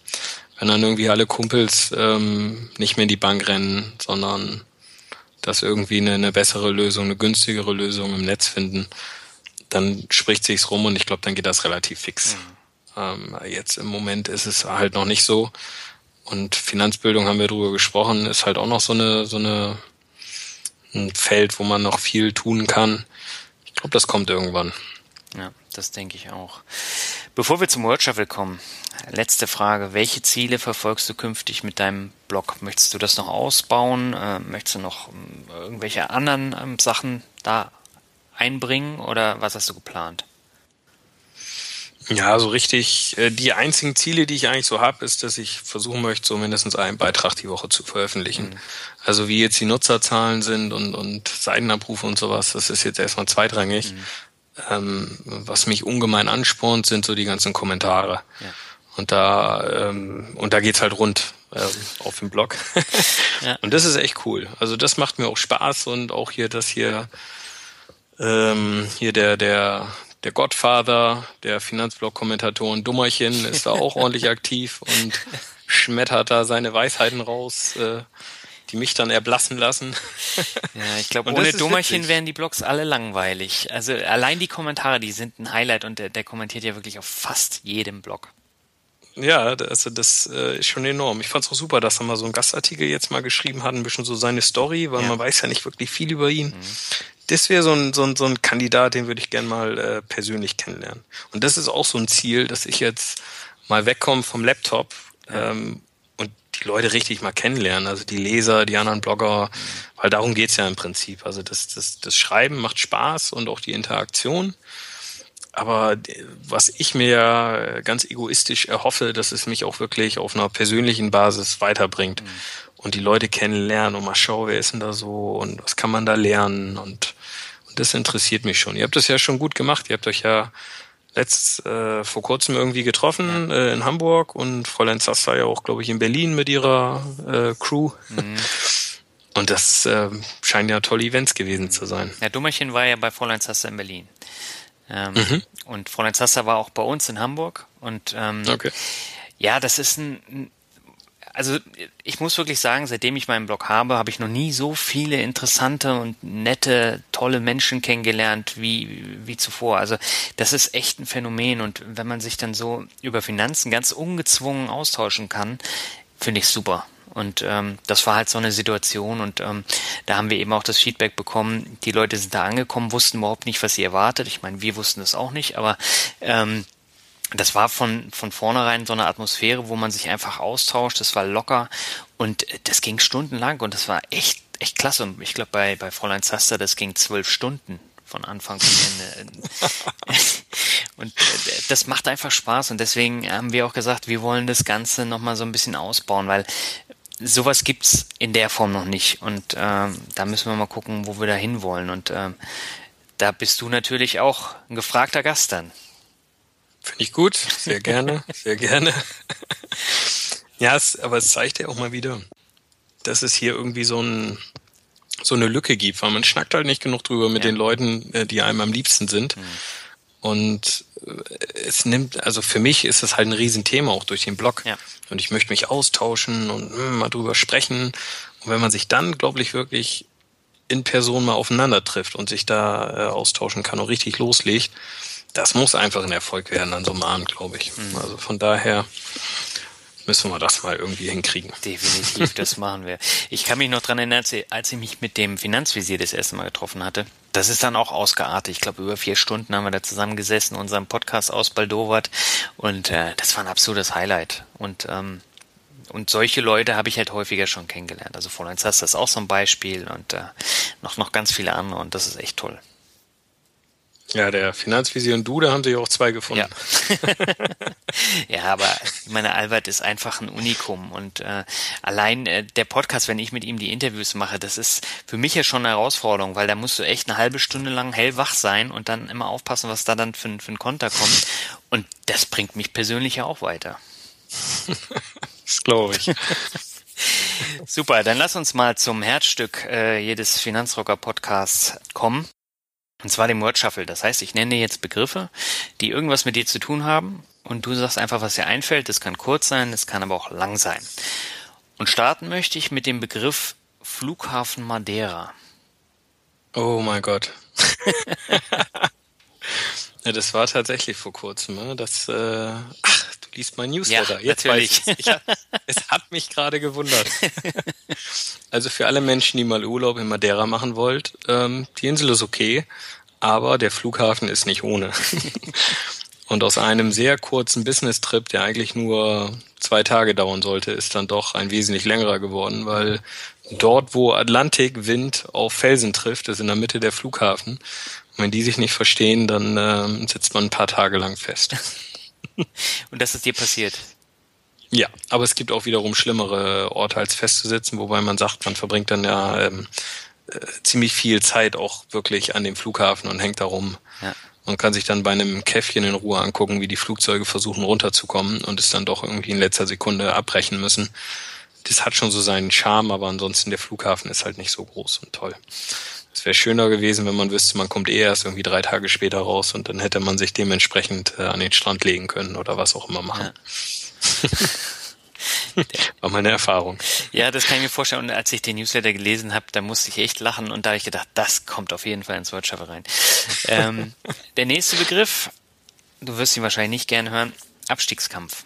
wenn dann irgendwie alle Kumpels ähm, nicht mehr in die Bank rennen, sondern dass irgendwie eine, eine bessere Lösung, eine günstigere Lösung im Netz finden, dann spricht sich's rum und ich glaube, dann geht das relativ fix. Mhm. Ähm, jetzt im Moment ist es halt noch nicht so. Und Finanzbildung haben wir drüber gesprochen, ist halt auch noch so eine, so eine, ein Feld, wo man noch viel tun kann. Ich glaube, das kommt irgendwann. Ja, das denke ich auch. Bevor wir zum World Shuffle kommen, letzte Frage. Welche Ziele verfolgst du künftig mit deinem Blog? Möchtest du das noch ausbauen? Äh, möchtest du noch ähm, irgendwelche anderen ähm, Sachen da einbringen oder was hast du geplant? Ja, so richtig. Äh, die einzigen Ziele, die ich eigentlich so habe, ist, dass ich versuchen möchte, so mindestens einen Beitrag die Woche zu veröffentlichen. Mhm. Also wie jetzt die Nutzerzahlen sind und, und Seitenabrufe und sowas, das ist jetzt erstmal zweitrangig. Mhm. Ähm, was mich ungemein anspornt, sind so die ganzen Kommentare. Ja. Und da ähm, und da geht's halt rund ähm, auf dem Blog. ja. Und das ist echt cool. Also das macht mir auch Spaß und auch hier das hier ähm, hier der der der Godfather der Finanzblog-Kommentatoren Dummerchen ist da auch ordentlich aktiv und schmettert da seine Weisheiten raus. Äh, die mich dann erblassen lassen. Ja, ich glaube, ohne Dummerchen wären die Blogs alle langweilig. Also allein die Kommentare, die sind ein Highlight und der, der kommentiert ja wirklich auf fast jedem Blog. Ja, also das äh, ist schon enorm. Ich fand es auch super, dass er mal so einen Gastartikel jetzt mal geschrieben hat, ein bisschen so seine Story, weil ja. man weiß ja nicht wirklich viel über ihn. Mhm. Das wäre so ein, so, ein, so ein Kandidat, den würde ich gern mal äh, persönlich kennenlernen. Und das ist auch so ein Ziel, dass ich jetzt mal wegkomme vom Laptop ja. ähm, die Leute richtig mal kennenlernen, also die Leser, die anderen Blogger, weil darum geht's ja im Prinzip. Also das, das, das Schreiben macht Spaß und auch die Interaktion. Aber was ich mir ganz egoistisch erhoffe, dass es mich auch wirklich auf einer persönlichen Basis weiterbringt mhm. und die Leute kennenlernen und mal schauen, wer ist denn da so und was kann man da lernen und, und das interessiert mich schon. Ihr habt das ja schon gut gemacht. Ihr habt euch ja letzt äh, vor kurzem irgendwie getroffen ja. äh, in Hamburg und Fräulein Sass war ja auch, glaube ich, in Berlin mit ihrer äh, Crew. Mhm. Und das äh, scheinen ja tolle Events gewesen zu sein. Ja, Dummerchen war ja bei Fräulein Sasser in Berlin. Ähm, mhm. Und Fräulein Sasser war auch bei uns in Hamburg. Und ähm, okay. ja, das ist ein, also ich muss wirklich sagen, seitdem ich meinen Blog habe, habe ich noch nie so viele interessante und nette, tolle Menschen kennengelernt wie, wie zuvor. Also das ist echt ein Phänomen und wenn man sich dann so über Finanzen ganz ungezwungen austauschen kann, finde ich super. Und ähm, das war halt so eine Situation und ähm, da haben wir eben auch das Feedback bekommen, die Leute sind da angekommen, wussten überhaupt nicht, was sie erwartet. Ich meine, wir wussten es auch nicht, aber ähm, das war von, von vornherein so eine Atmosphäre, wo man sich einfach austauscht, das war locker und das ging stundenlang und das war echt, echt klasse. Und ich glaube, bei, bei Fräulein Zaster, das ging zwölf Stunden von Anfang bis Ende. und äh, das macht einfach Spaß und deswegen haben wir auch gesagt, wir wollen das Ganze nochmal so ein bisschen ausbauen, weil sowas gibt's in der Form noch nicht und ähm, da müssen wir mal gucken, wo wir da hinwollen und ähm, da bist du natürlich auch ein gefragter Gast dann. Finde ich gut, sehr gerne, sehr gerne. ja, es, aber es zeigt ja auch mal wieder, dass es hier irgendwie so ein so eine Lücke gibt, weil man schnackt halt nicht genug drüber mit ja. den Leuten, äh, die einem am liebsten sind. Mhm. Und äh, es nimmt, also für mich ist es halt ein Riesenthema auch durch den Blog. Ja. Und ich möchte mich austauschen und mh, hm, mal drüber sprechen. Und wenn man sich dann, glaube ich, wirklich in Person mal aufeinander trifft und sich da äh, austauschen kann und richtig loslegt, das muss einfach ein Erfolg werden an so einem Abend, glaube ich. Mhm. Also von daher müssen wir das mal irgendwie hinkriegen. Definitiv, das machen wir. Ich kann mich noch dran erinnern, als ich mich mit dem Finanzvisier das erste Mal getroffen hatte. Das ist dann auch ausgeartet. Ich glaube, über vier Stunden haben wir da zusammengesessen, unseren Podcast ausbaldowert. Und äh, das war ein absolutes Highlight. Und ähm, und solche Leute habe ich halt häufiger schon kennengelernt. Also Fräulein Zaster ist auch so ein Beispiel und äh, noch, noch ganz viele andere und das ist echt toll. Ja, der Finanzvisier und du, da haben sich auch zwei gefunden. Ja, ja aber meine Albert ist einfach ein Unikum und äh, allein äh, der Podcast, wenn ich mit ihm die Interviews mache, das ist für mich ja schon eine Herausforderung, weil da musst du echt eine halbe Stunde lang hellwach sein und dann immer aufpassen, was da dann für, für ein Konter kommt. Und das bringt mich persönlich ja auch weiter. das glaube ich. Super, dann lass uns mal zum Herzstück äh, jedes Finanzrocker-Podcasts kommen. Und zwar dem Word Shuffle. Das heißt, ich nenne jetzt Begriffe, die irgendwas mit dir zu tun haben und du sagst einfach, was dir einfällt. Das kann kurz sein, das kann aber auch lang sein. Und starten möchte ich mit dem Begriff Flughafen Madeira. Oh mein Gott. ja, das war tatsächlich vor kurzem. Ne? Das, äh, ach, liest mein Newsletter. Ja, Jetzt natürlich. Ich, ich, es hat mich gerade gewundert. also für alle Menschen, die mal Urlaub in Madeira machen wollt, ähm, die Insel ist okay aber der Flughafen ist nicht ohne. Und aus einem sehr kurzen Business-Trip, der eigentlich nur zwei Tage dauern sollte, ist dann doch ein wesentlich längerer geworden, weil dort, wo Atlantikwind auf Felsen trifft, ist in der Mitte der Flughafen. Und wenn die sich nicht verstehen, dann äh, sitzt man ein paar Tage lang fest. Und das ist dir passiert? Ja, aber es gibt auch wiederum schlimmere Orte als festzusitzen, wobei man sagt, man verbringt dann ja ähm, äh, ziemlich viel Zeit auch wirklich an dem Flughafen und hängt da rum. Ja. Man kann sich dann bei einem Käffchen in Ruhe angucken, wie die Flugzeuge versuchen runterzukommen und es dann doch irgendwie in letzter Sekunde abbrechen müssen. Das hat schon so seinen Charme, aber ansonsten der Flughafen ist halt nicht so groß und toll. Es wäre schöner gewesen, wenn man wüsste, man kommt eh erst irgendwie drei Tage später raus und dann hätte man sich dementsprechend äh, an den Strand legen können oder was auch immer machen. Ja. War meine Erfahrung. Ja, das kann ich mir vorstellen. Und als ich den Newsletter gelesen habe, da musste ich echt lachen und da habe ich gedacht, das kommt auf jeden Fall ins Wortschaffe rein. ähm, der nächste Begriff, du wirst ihn wahrscheinlich nicht gern hören, Abstiegskampf.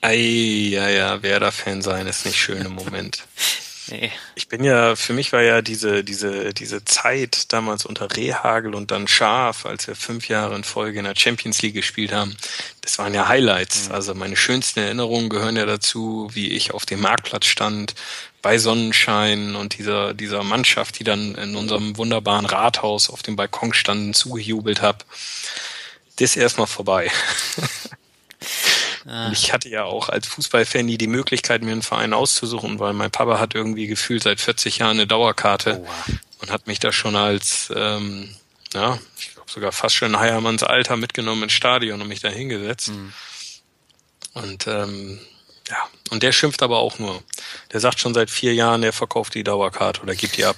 Ei, ja, ja, Werder-Fan sein ist nicht schön im Moment. Nee. Ich bin ja, für mich war ja diese, diese, diese Zeit damals unter Rehagel und dann Schaf, als wir fünf Jahre in Folge in der Champions League gespielt haben, das waren ja Highlights. Mhm. Also meine schönsten Erinnerungen gehören ja dazu, wie ich auf dem Marktplatz stand, bei Sonnenschein und dieser, dieser Mannschaft, die dann in unserem wunderbaren Rathaus auf dem Balkon standen, zugejubelt habe. Das erstmal vorbei. Ah. Ich hatte ja auch als Fußballfan nie die Möglichkeit, mir einen Verein auszusuchen, weil mein Papa hat irgendwie gefühlt seit 40 Jahren eine Dauerkarte oh. und hat mich da schon als, ähm, ja, ich glaube sogar fast schon in Heiermanns Alter mitgenommen ins Stadion und mich da hingesetzt. Mhm. Und ähm, ja, und der schimpft aber auch nur. Der sagt schon seit vier Jahren, er verkauft die Dauerkarte oder gibt die ab.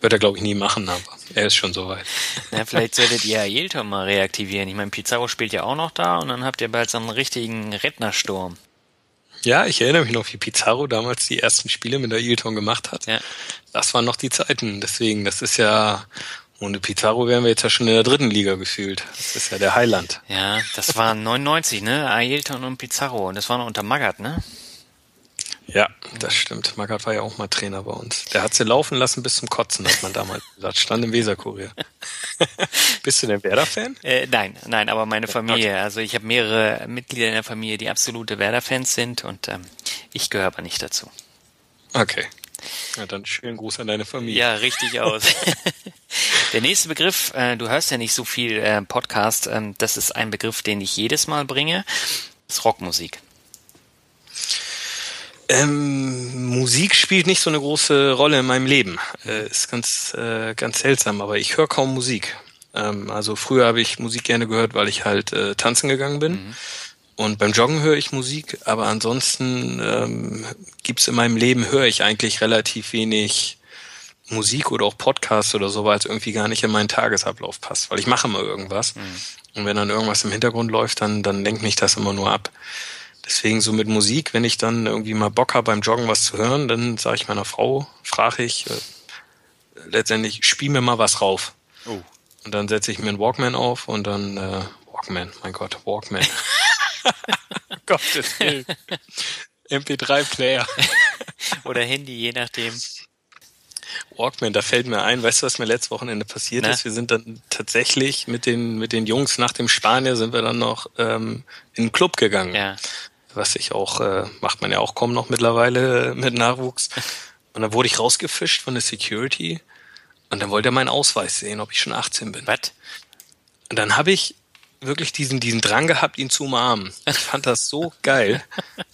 Wird er, glaube ich, nie machen, aber er ist schon soweit. Na, vielleicht solltet ihr Ailton mal reaktivieren. Ich meine, Pizarro spielt ja auch noch da und dann habt ihr bald so einen richtigen Rednersturm. Ja, ich erinnere mich noch, wie Pizarro damals die ersten Spiele mit der Ailton gemacht hat. Ja. Das waren noch die Zeiten. Deswegen, das ist ja, ohne Pizarro wären wir jetzt ja schon in der dritten Liga gefühlt. Das ist ja der Heiland. Ja, das war 99, ne? Ailton und Pizarro. Und das war noch unter Magath, ne? Ja, das stimmt. Magath war ja auch mal Trainer bei uns. Der hat sie laufen lassen bis zum Kotzen, hat man damals gesagt. Stand im Weserkurier. Bist du denn Werder-Fan? Äh, nein, nein, aber meine Familie. Also ich habe mehrere Mitglieder in der Familie, die absolute Werder-Fans sind und ähm, ich gehöre aber nicht dazu. Okay. Ja, dann schönen Gruß an deine Familie. Ja, richtig aus. Der nächste Begriff, äh, du hörst ja nicht so viel äh, Podcast, ähm, das ist ein Begriff, den ich jedes Mal bringe, ist Rockmusik. Ähm, Musik spielt nicht so eine große Rolle in meinem Leben. Äh, ist ganz, äh, ganz seltsam, aber ich höre kaum Musik. Ähm, also früher habe ich Musik gerne gehört, weil ich halt äh, tanzen gegangen bin. Mhm. Und beim Joggen höre ich Musik, aber ansonsten ähm, gibt in meinem Leben, höre ich eigentlich relativ wenig Musik oder auch Podcasts oder so, weil es irgendwie gar nicht in meinen Tagesablauf passt, weil ich mache immer irgendwas. Mhm. Und wenn dann irgendwas im Hintergrund läuft, dann, dann lenkt mich das immer nur ab. Deswegen so mit Musik, wenn ich dann irgendwie mal Bock habe beim Joggen was zu hören, dann sage ich meiner Frau, frage ich äh, letztendlich, spiel mir mal was rauf. Oh. Und dann setze ich mir einen Walkman auf und dann äh, Walkman, mein Gott, Walkman. Gottes Willen. MP3-Player. Oder Handy, je nachdem. Walkman, da fällt mir ein, weißt du, was mir letztes Wochenende passiert Na? ist? Wir sind dann tatsächlich mit den, mit den Jungs nach dem Spanier sind wir dann noch ähm, in den Club gegangen. Ja. Was ich auch, äh, macht man ja auch kaum noch mittlerweile mit Nachwuchs. Und dann wurde ich rausgefischt von der Security und dann wollte er meinen Ausweis sehen, ob ich schon 18 bin. Was? Und dann habe ich wirklich diesen, diesen Drang gehabt, ihn zu umarmen. Ich fand das so geil.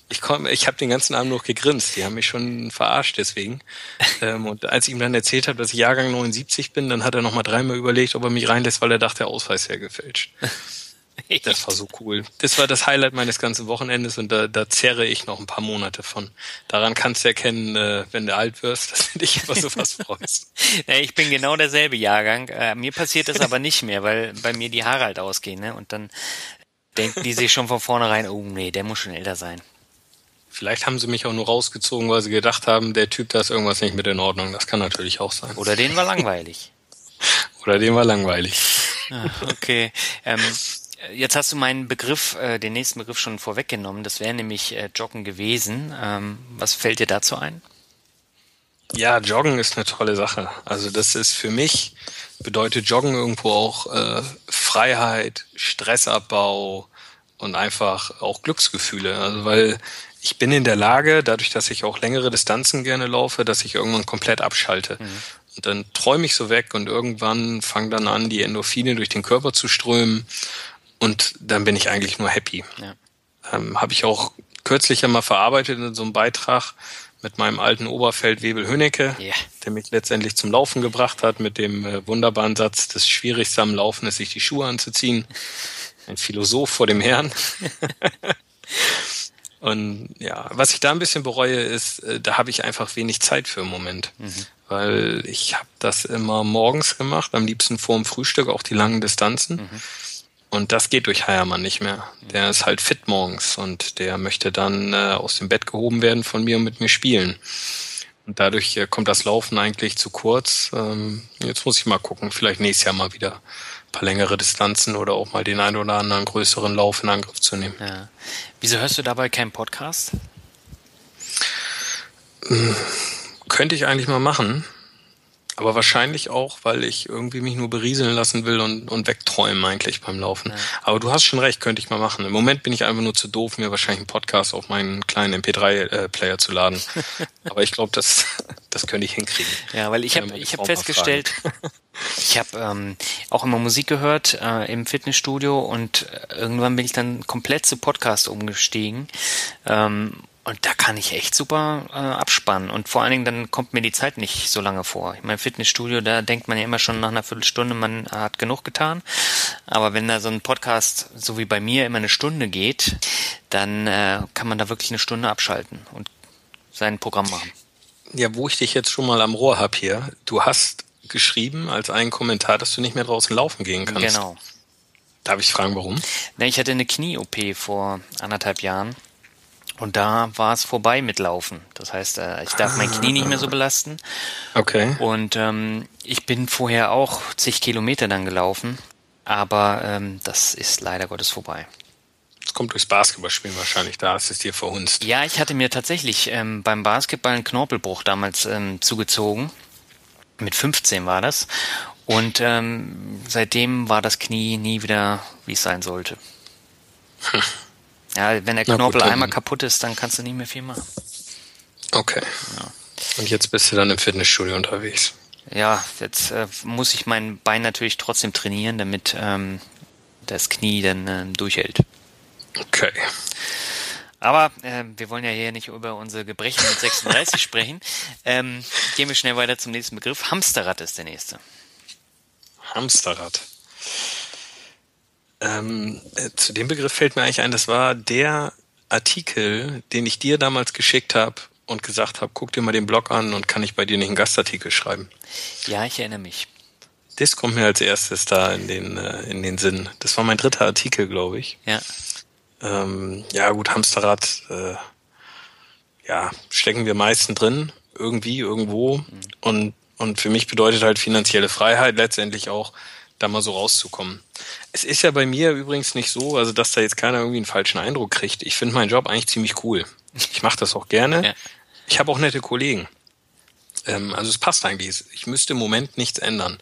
Ich, komm, ich habe den ganzen Abend noch gegrinst. Die haben mich schon verarscht deswegen. Ähm, und als ich ihm dann erzählt habe, dass ich Jahrgang 79 bin, dann hat er nochmal dreimal überlegt, ob er mich reinlässt, weil er dachte, der Ausweis wäre gefälscht. Das war so cool. Das war das Highlight meines ganzen Wochenendes und da, da zerre ich noch ein paar Monate von. Daran kannst du erkennen, äh, wenn du alt wirst, dass du dich über sowas freust. ich bin genau derselbe Jahrgang. Äh, mir passiert das aber nicht mehr, weil bei mir die Haare halt ausgehen. Ne? Und dann denken die sich schon von vornherein, oh nee, der muss schon älter sein. Vielleicht haben sie mich auch nur rausgezogen, weil sie gedacht haben, der Typ, da ist irgendwas nicht mit in Ordnung. Das kann natürlich auch sein. Oder den war langweilig. Oder den war langweilig. Ah, okay. Ähm, Jetzt hast du meinen Begriff, äh, den nächsten Begriff schon vorweggenommen. Das wäre nämlich äh, Joggen gewesen. Ähm, was fällt dir dazu ein? Ja, Joggen ist eine tolle Sache. Also das ist für mich bedeutet Joggen irgendwo auch äh, Freiheit, Stressabbau und einfach auch Glücksgefühle. Also weil ich bin in der Lage, dadurch, dass ich auch längere Distanzen gerne laufe, dass ich irgendwann komplett abschalte. Mhm. Und dann träume ich so weg und irgendwann fangen dann an, die Endorphine durch den Körper zu strömen und dann bin ich eigentlich nur happy. Ja. Ähm, Habe ich auch kürzlich einmal verarbeitet in so einem Beitrag mit meinem alten Oberfeldwebel Hönnecke, yeah. der mich letztendlich zum Laufen gebracht hat mit dem äh, wunderbaren Satz, das Schwierigste am Laufen ist, sich die Schuhe anzuziehen. Ein Philosoph vor dem Herrn. Und ja, was ich da ein bisschen bereue, ist, äh, da habe ich einfach wenig Zeit für im Moment. Mhm. Weil ich habe das immer morgens gemacht, am liebsten vor dem Frühstück, auch die langen Distanzen. Mhm. Und das geht durch Heiermann nicht mehr. Der ist halt fit morgens und der möchte dann äh, aus dem Bett gehoben werden von mir und mit mir spielen. Und dadurch äh, kommt das Laufen eigentlich zu kurz. Ähm, jetzt muss ich mal gucken, vielleicht nächstes Jahr mal wieder ein paar längere Distanzen oder auch mal den einen oder anderen größeren Lauf in Angriff zu nehmen. Ja. Wieso hörst du dabei keinen Podcast? Hm, könnte ich eigentlich mal machen. Aber wahrscheinlich auch, weil ich irgendwie mich nur berieseln lassen will und, und wegträumen eigentlich beim Laufen. Ja. Aber du hast schon recht, könnte ich mal machen. Im Moment bin ich einfach nur zu doof, mir wahrscheinlich einen Podcast auf meinen kleinen MP3-Player äh, zu laden. Aber ich glaube, das, das könnte ich hinkriegen. Ja, weil ich habe ich hab festgestellt, ich habe ähm, auch immer Musik gehört äh, im Fitnessstudio und äh, irgendwann bin ich dann komplett zu Podcast umgestiegen. Ähm, und da kann ich echt super äh, abspannen. Und vor allen Dingen, dann kommt mir die Zeit nicht so lange vor. Ich meine, Fitnessstudio, da denkt man ja immer schon nach einer Viertelstunde, man hat genug getan. Aber wenn da so ein Podcast, so wie bei mir, immer eine Stunde geht, dann äh, kann man da wirklich eine Stunde abschalten und sein Programm machen. Ja, wo ich dich jetzt schon mal am Rohr hab hier, du hast geschrieben als einen Kommentar, dass du nicht mehr draußen laufen gehen kannst. Genau. Darf ich fragen, warum? Na, ich hatte eine Knie-OP vor anderthalb Jahren und da war es vorbei mit Laufen. Das heißt, äh, ich darf mein Knie nicht mehr so belasten. Okay. Und ähm, ich bin vorher auch zig Kilometer dann gelaufen, aber ähm, das ist leider Gottes vorbei. Jetzt kommt durchs Basketballspielen wahrscheinlich, da hast es dir verhunzt. Ja, ich hatte mir tatsächlich ähm, beim Basketball einen Knorpelbruch damals ähm, zugezogen. Mit 15 war das. Und ähm, seitdem war das Knie nie wieder, wie es sein sollte. Hm. Ja, wenn der Knorpel gut, einmal kaputt ist, dann kannst du nicht mehr viel machen. Okay. Ja. Und jetzt bist du dann im Fitnessstudio unterwegs. Ja, jetzt äh, muss ich mein Bein natürlich trotzdem trainieren, damit ähm, das Knie dann äh, durchhält. Okay. Aber äh, wir wollen ja hier nicht über unsere Gebrechen mit 36 sprechen. Ähm, gehen wir schnell weiter zum nächsten Begriff. Hamsterrad ist der nächste. Hamsterrad. Ähm, äh, zu dem Begriff fällt mir eigentlich ein, das war der Artikel, den ich dir damals geschickt habe und gesagt habe, guck dir mal den Blog an und kann ich bei dir nicht einen Gastartikel schreiben. Ja, ich erinnere mich. Das kommt mir als erstes da in den, äh, in den Sinn. Das war mein dritter Artikel, glaube ich. Ja. Ähm, ja, gut, Hamsterrad, äh, ja, stecken wir meisten drin, irgendwie, irgendwo. Mhm. Und, und für mich bedeutet halt finanzielle Freiheit letztendlich auch, da mal so rauszukommen. Es ist ja bei mir übrigens nicht so, also dass da jetzt keiner irgendwie einen falschen Eindruck kriegt. Ich finde meinen Job eigentlich ziemlich cool. Ich mache das auch gerne. Ja. Ich habe auch nette Kollegen. Ähm, also es passt eigentlich. Ich müsste im Moment nichts ändern.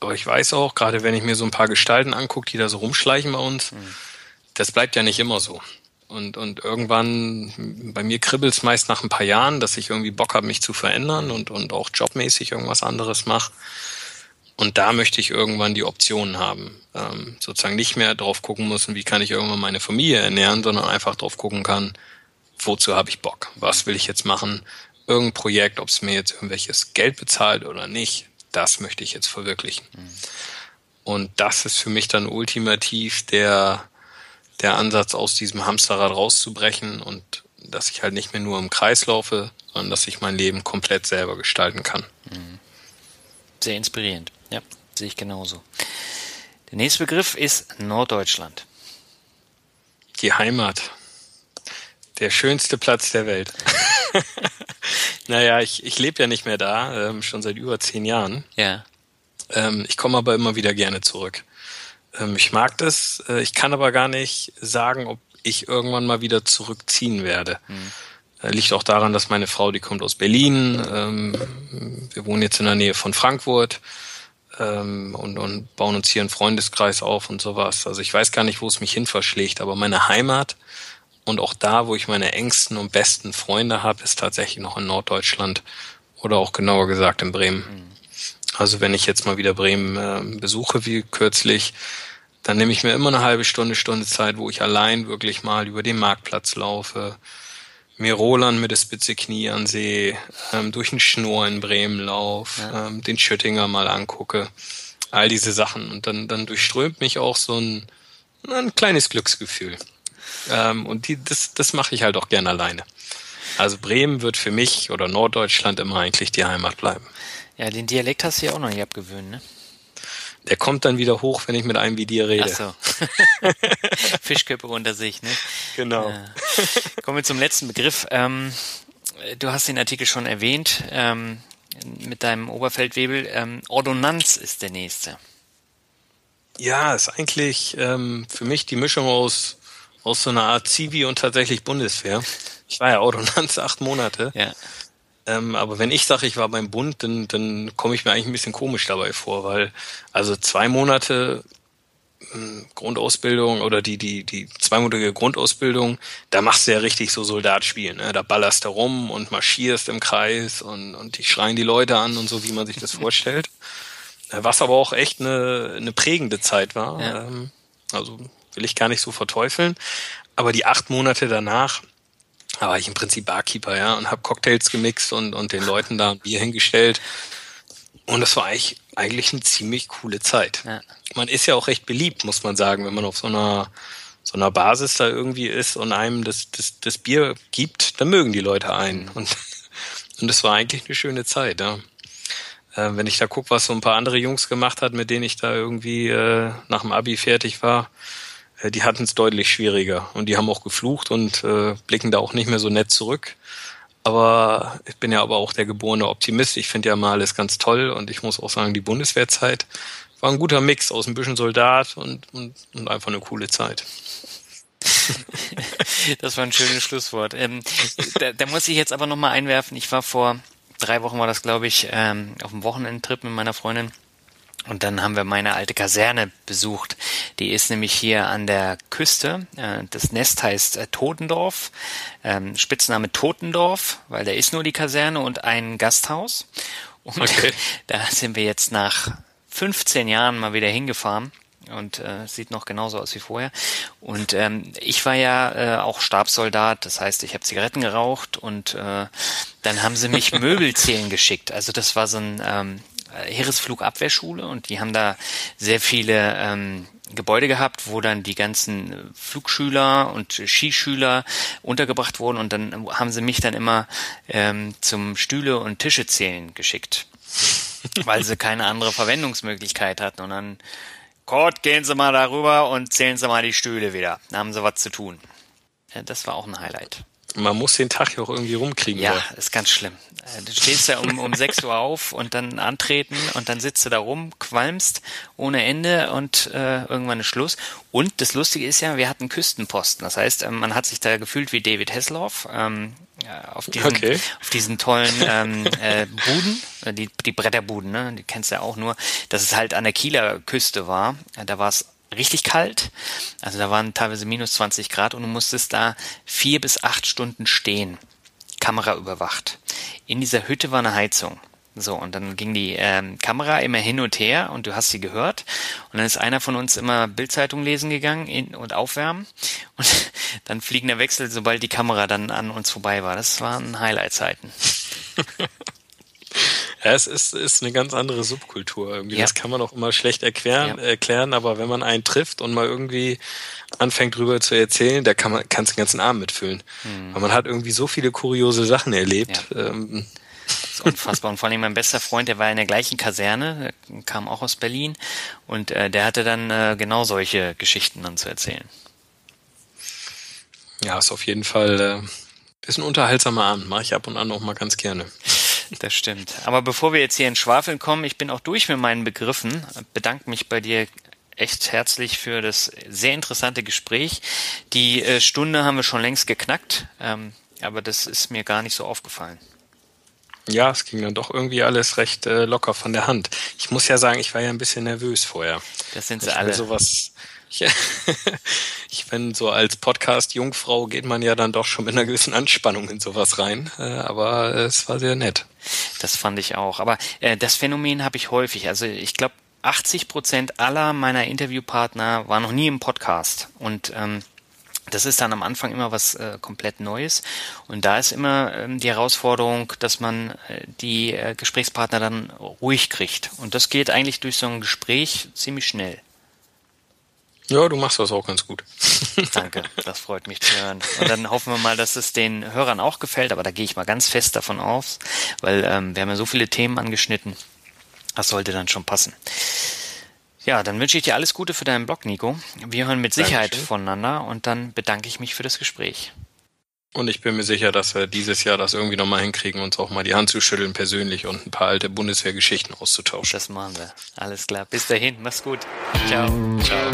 Aber ich weiß auch, gerade wenn ich mir so ein paar Gestalten angucke, die da so rumschleichen bei uns, mhm. das bleibt ja nicht immer so. Und, und irgendwann, bei mir kribbelt es meist nach ein paar Jahren, dass ich irgendwie Bock habe, mich zu verändern und, und auch jobmäßig irgendwas anderes mache. Und da möchte ich irgendwann die Optionen haben. Ähm, sozusagen nicht mehr drauf gucken müssen, wie kann ich irgendwann meine Familie ernähren, sondern einfach drauf gucken kann, wozu habe ich Bock? Was will ich jetzt machen? Irgendein Projekt, ob es mir jetzt irgendwelches Geld bezahlt oder nicht, das möchte ich jetzt verwirklichen. Mhm. Und das ist für mich dann ultimativ der, der Ansatz, aus diesem Hamsterrad rauszubrechen und dass ich halt nicht mehr nur im Kreis laufe, sondern dass ich mein Leben komplett selber gestalten kann. Mhm. Sehr inspirierend. Ja, sehe ich genauso. Der nächste Begriff ist Norddeutschland. Die Heimat. Der schönste Platz der Welt. naja, ich, ich lebe ja nicht mehr da, ähm, schon seit über zehn Jahren. Ja. Ähm, ich komme aber immer wieder gerne zurück. Ähm, ich mag das. Äh, ich kann aber gar nicht sagen, ob ich irgendwann mal wieder zurückziehen werde. Mhm. Äh, liegt auch daran, dass meine Frau, die kommt aus Berlin. Ähm, wir wohnen jetzt in der Nähe von Frankfurt ähm, und, und bauen uns hier einen Freundeskreis auf und sowas. Also ich weiß gar nicht, wo es mich hin verschlägt, aber meine Heimat und auch da, wo ich meine engsten und besten Freunde habe, ist tatsächlich noch in Norddeutschland oder auch genauer gesagt in Bremen. Mhm. Also wenn ich jetzt mal wieder Bremen äh, besuche, wie kürzlich, dann nehme ich mir immer eine halbe Stunde, Stunde Zeit, wo ich allein wirklich mal über den Marktplatz laufe, mir Roland mit der Spitze Knie ansehe, ähm, durch den Schnur in Bremen lauf, ja. ähm, den Schüttinger mal angucke, all diese Sachen. Und dann, dann durchströmt mich auch so ein, ein kleines Glücksgefühl. Ähm, und die, das, das mache ich halt auch gern alleine. Also Bremen wird für mich oder Norddeutschland immer eigentlich die Heimat bleiben. Ja, den Dialekt hast du ja auch noch nicht abgewöhnt, ne? Der kommt dann wieder hoch, wenn ich mit einem wie dir rede. Ach so. Fischköpfe unter sich, ne? Genau. Ja. Kommen wir zum letzten Begriff. Ähm, du hast den Artikel schon erwähnt ähm, mit deinem Oberfeldwebel. Ähm, Ordonnanz ist der nächste. Ja, ist eigentlich ähm, für mich die Mischung aus aus so einer Art Zivi und tatsächlich Bundeswehr. Ich war ja Ordonnanz acht Monate. Ja. Ähm, aber wenn ich sage, ich war beim Bund, dann, dann komme ich mir eigentlich ein bisschen komisch dabei vor, weil also zwei Monate hm, Grundausbildung oder die, die, die zweimonatige Grundausbildung, da machst du ja richtig so Soldatspiel. Ne? Da ballerst du rum und marschierst im Kreis und, und die schreien die Leute an und so, wie man sich das vorstellt. Was aber auch echt eine, eine prägende Zeit war. Ja. Ähm, also will ich gar nicht so verteufeln. Aber die acht Monate danach, da war ich im Prinzip Barkeeper, ja, und habe Cocktails gemixt und, und den Leuten da ein Bier hingestellt. Und das war eigentlich, eigentlich eine ziemlich coole Zeit. Ja. Man ist ja auch recht beliebt, muss man sagen, wenn man auf so einer, so einer Basis da irgendwie ist und einem das, das, das Bier gibt, dann mögen die Leute einen. Mhm. Und, und das war eigentlich eine schöne Zeit, ja. Äh, wenn ich da gucke, was so ein paar andere Jungs gemacht hat, mit denen ich da irgendwie äh, nach dem Abi fertig war, die hatten es deutlich schwieriger und die haben auch geflucht und äh, blicken da auch nicht mehr so nett zurück. Aber ich bin ja aber auch der geborene Optimist. Ich finde ja mal alles ganz toll und ich muss auch sagen, die Bundeswehrzeit war ein guter Mix aus ein bisschen Soldat und, und, und einfach eine coole Zeit. das war ein schönes Schlusswort. Ähm, da, da muss ich jetzt aber nochmal einwerfen. Ich war vor drei Wochen war das, glaube ich, ähm, auf dem Wochenendtrip mit meiner Freundin. Und dann haben wir meine alte Kaserne besucht. Die ist nämlich hier an der Küste. Äh, das Nest heißt äh, Totendorf. Ähm, Spitzname Totendorf, weil da ist nur die Kaserne und ein Gasthaus. Und okay. da sind wir jetzt nach 15 Jahren mal wieder hingefahren und äh, sieht noch genauso aus wie vorher. Und ähm, ich war ja äh, auch Stabssoldat, das heißt, ich habe Zigaretten geraucht und äh, dann haben sie mich Möbel zählen geschickt. Also das war so ein ähm, Heeresflugabwehrschule und die haben da sehr viele ähm, Gebäude gehabt, wo dann die ganzen Flugschüler und Skischüler untergebracht wurden und dann haben sie mich dann immer ähm, zum Stühle und Tische zählen geschickt, weil sie keine andere Verwendungsmöglichkeit hatten und dann Gott, gehen Sie mal darüber und zählen Sie mal die Stühle wieder. Da haben Sie was zu tun. Ja, das war auch ein Highlight. Man muss den Tag ja auch irgendwie rumkriegen. Ja, oder? ist ganz schlimm. Äh, du stehst ja um, um 6 Uhr auf und dann antreten und dann sitzt du da rum, qualmst ohne Ende und äh, irgendwann ist Schluss. Und das Lustige ist ja, wir hatten Küstenposten. Das heißt, ähm, man hat sich da gefühlt wie David Hasselhoff ähm, auf, diesen, okay. auf diesen tollen ähm, äh, Buden, äh, die, die Bretterbuden, ne? die kennst du ja auch nur, dass es halt an der Kieler Küste war. Da war es richtig kalt. Also da waren teilweise minus 20 Grad und du musstest da vier bis acht Stunden stehen. Kamera überwacht. In dieser Hütte war eine Heizung. So, und dann ging die ähm, Kamera immer hin und her und du hast sie gehört. Und dann ist einer von uns immer Bildzeitung lesen gegangen in, und aufwärmen. Und dann fliegender Wechsel, sobald die Kamera dann an uns vorbei war. Das waren Highlight-Zeiten. Ja, es ist, ist eine ganz andere Subkultur. Irgendwie. Ja. Das kann man auch immer schlecht erklären, ja. erklären, aber wenn man einen trifft und mal irgendwie anfängt drüber zu erzählen, da kann man kannst den ganzen Abend mitfüllen. Mhm. Weil man hat irgendwie so viele kuriose Sachen erlebt. Ähm, das ist unfassbar. Und vor allem mein bester Freund, der war in der gleichen Kaserne, kam auch aus Berlin und äh, der hatte dann äh, genau solche Geschichten dann zu erzählen. Ja, ist auf jeden Fall äh, ist ein unterhaltsamer Abend. Mache ich ab und an auch mal ganz gerne. Das stimmt. Aber bevor wir jetzt hier in Schwafeln kommen, ich bin auch durch mit meinen Begriffen. Bedanke mich bei dir echt herzlich für das sehr interessante Gespräch. Die äh, Stunde haben wir schon längst geknackt, ähm, aber das ist mir gar nicht so aufgefallen. Ja, es ging dann doch irgendwie alles recht äh, locker von der Hand. Ich muss ja sagen, ich war ja ein bisschen nervös vorher. Das sind sie ich alle. Sowas, ich, ich finde, so als Podcast-Jungfrau geht man ja dann doch schon mit einer gewissen Anspannung in sowas rein. Äh, aber es war sehr nett. Das fand ich auch. Aber äh, das Phänomen habe ich häufig. Also ich glaube, 80 Prozent aller meiner Interviewpartner waren noch nie im Podcast. Und ähm, das ist dann am Anfang immer was äh, komplett Neues. Und da ist immer ähm, die Herausforderung, dass man äh, die äh, Gesprächspartner dann ruhig kriegt. Und das geht eigentlich durch so ein Gespräch ziemlich schnell. Ja, du machst das auch ganz gut. Danke, das freut mich zu hören. Und dann hoffen wir mal, dass es den Hörern auch gefällt, aber da gehe ich mal ganz fest davon aus, weil ähm, wir haben ja so viele Themen angeschnitten. Das sollte dann schon passen. Ja, dann wünsche ich dir alles Gute für deinen Blog, Nico. Wir hören mit Sicherheit Dankeschön. voneinander und dann bedanke ich mich für das Gespräch. Und ich bin mir sicher, dass wir dieses Jahr das irgendwie nochmal hinkriegen, uns auch mal die Hand zu schütteln persönlich und ein paar alte Bundeswehrgeschichten auszutauschen. Das machen wir. Alles klar. Bis dahin. Mach's gut. Ciao. Ciao.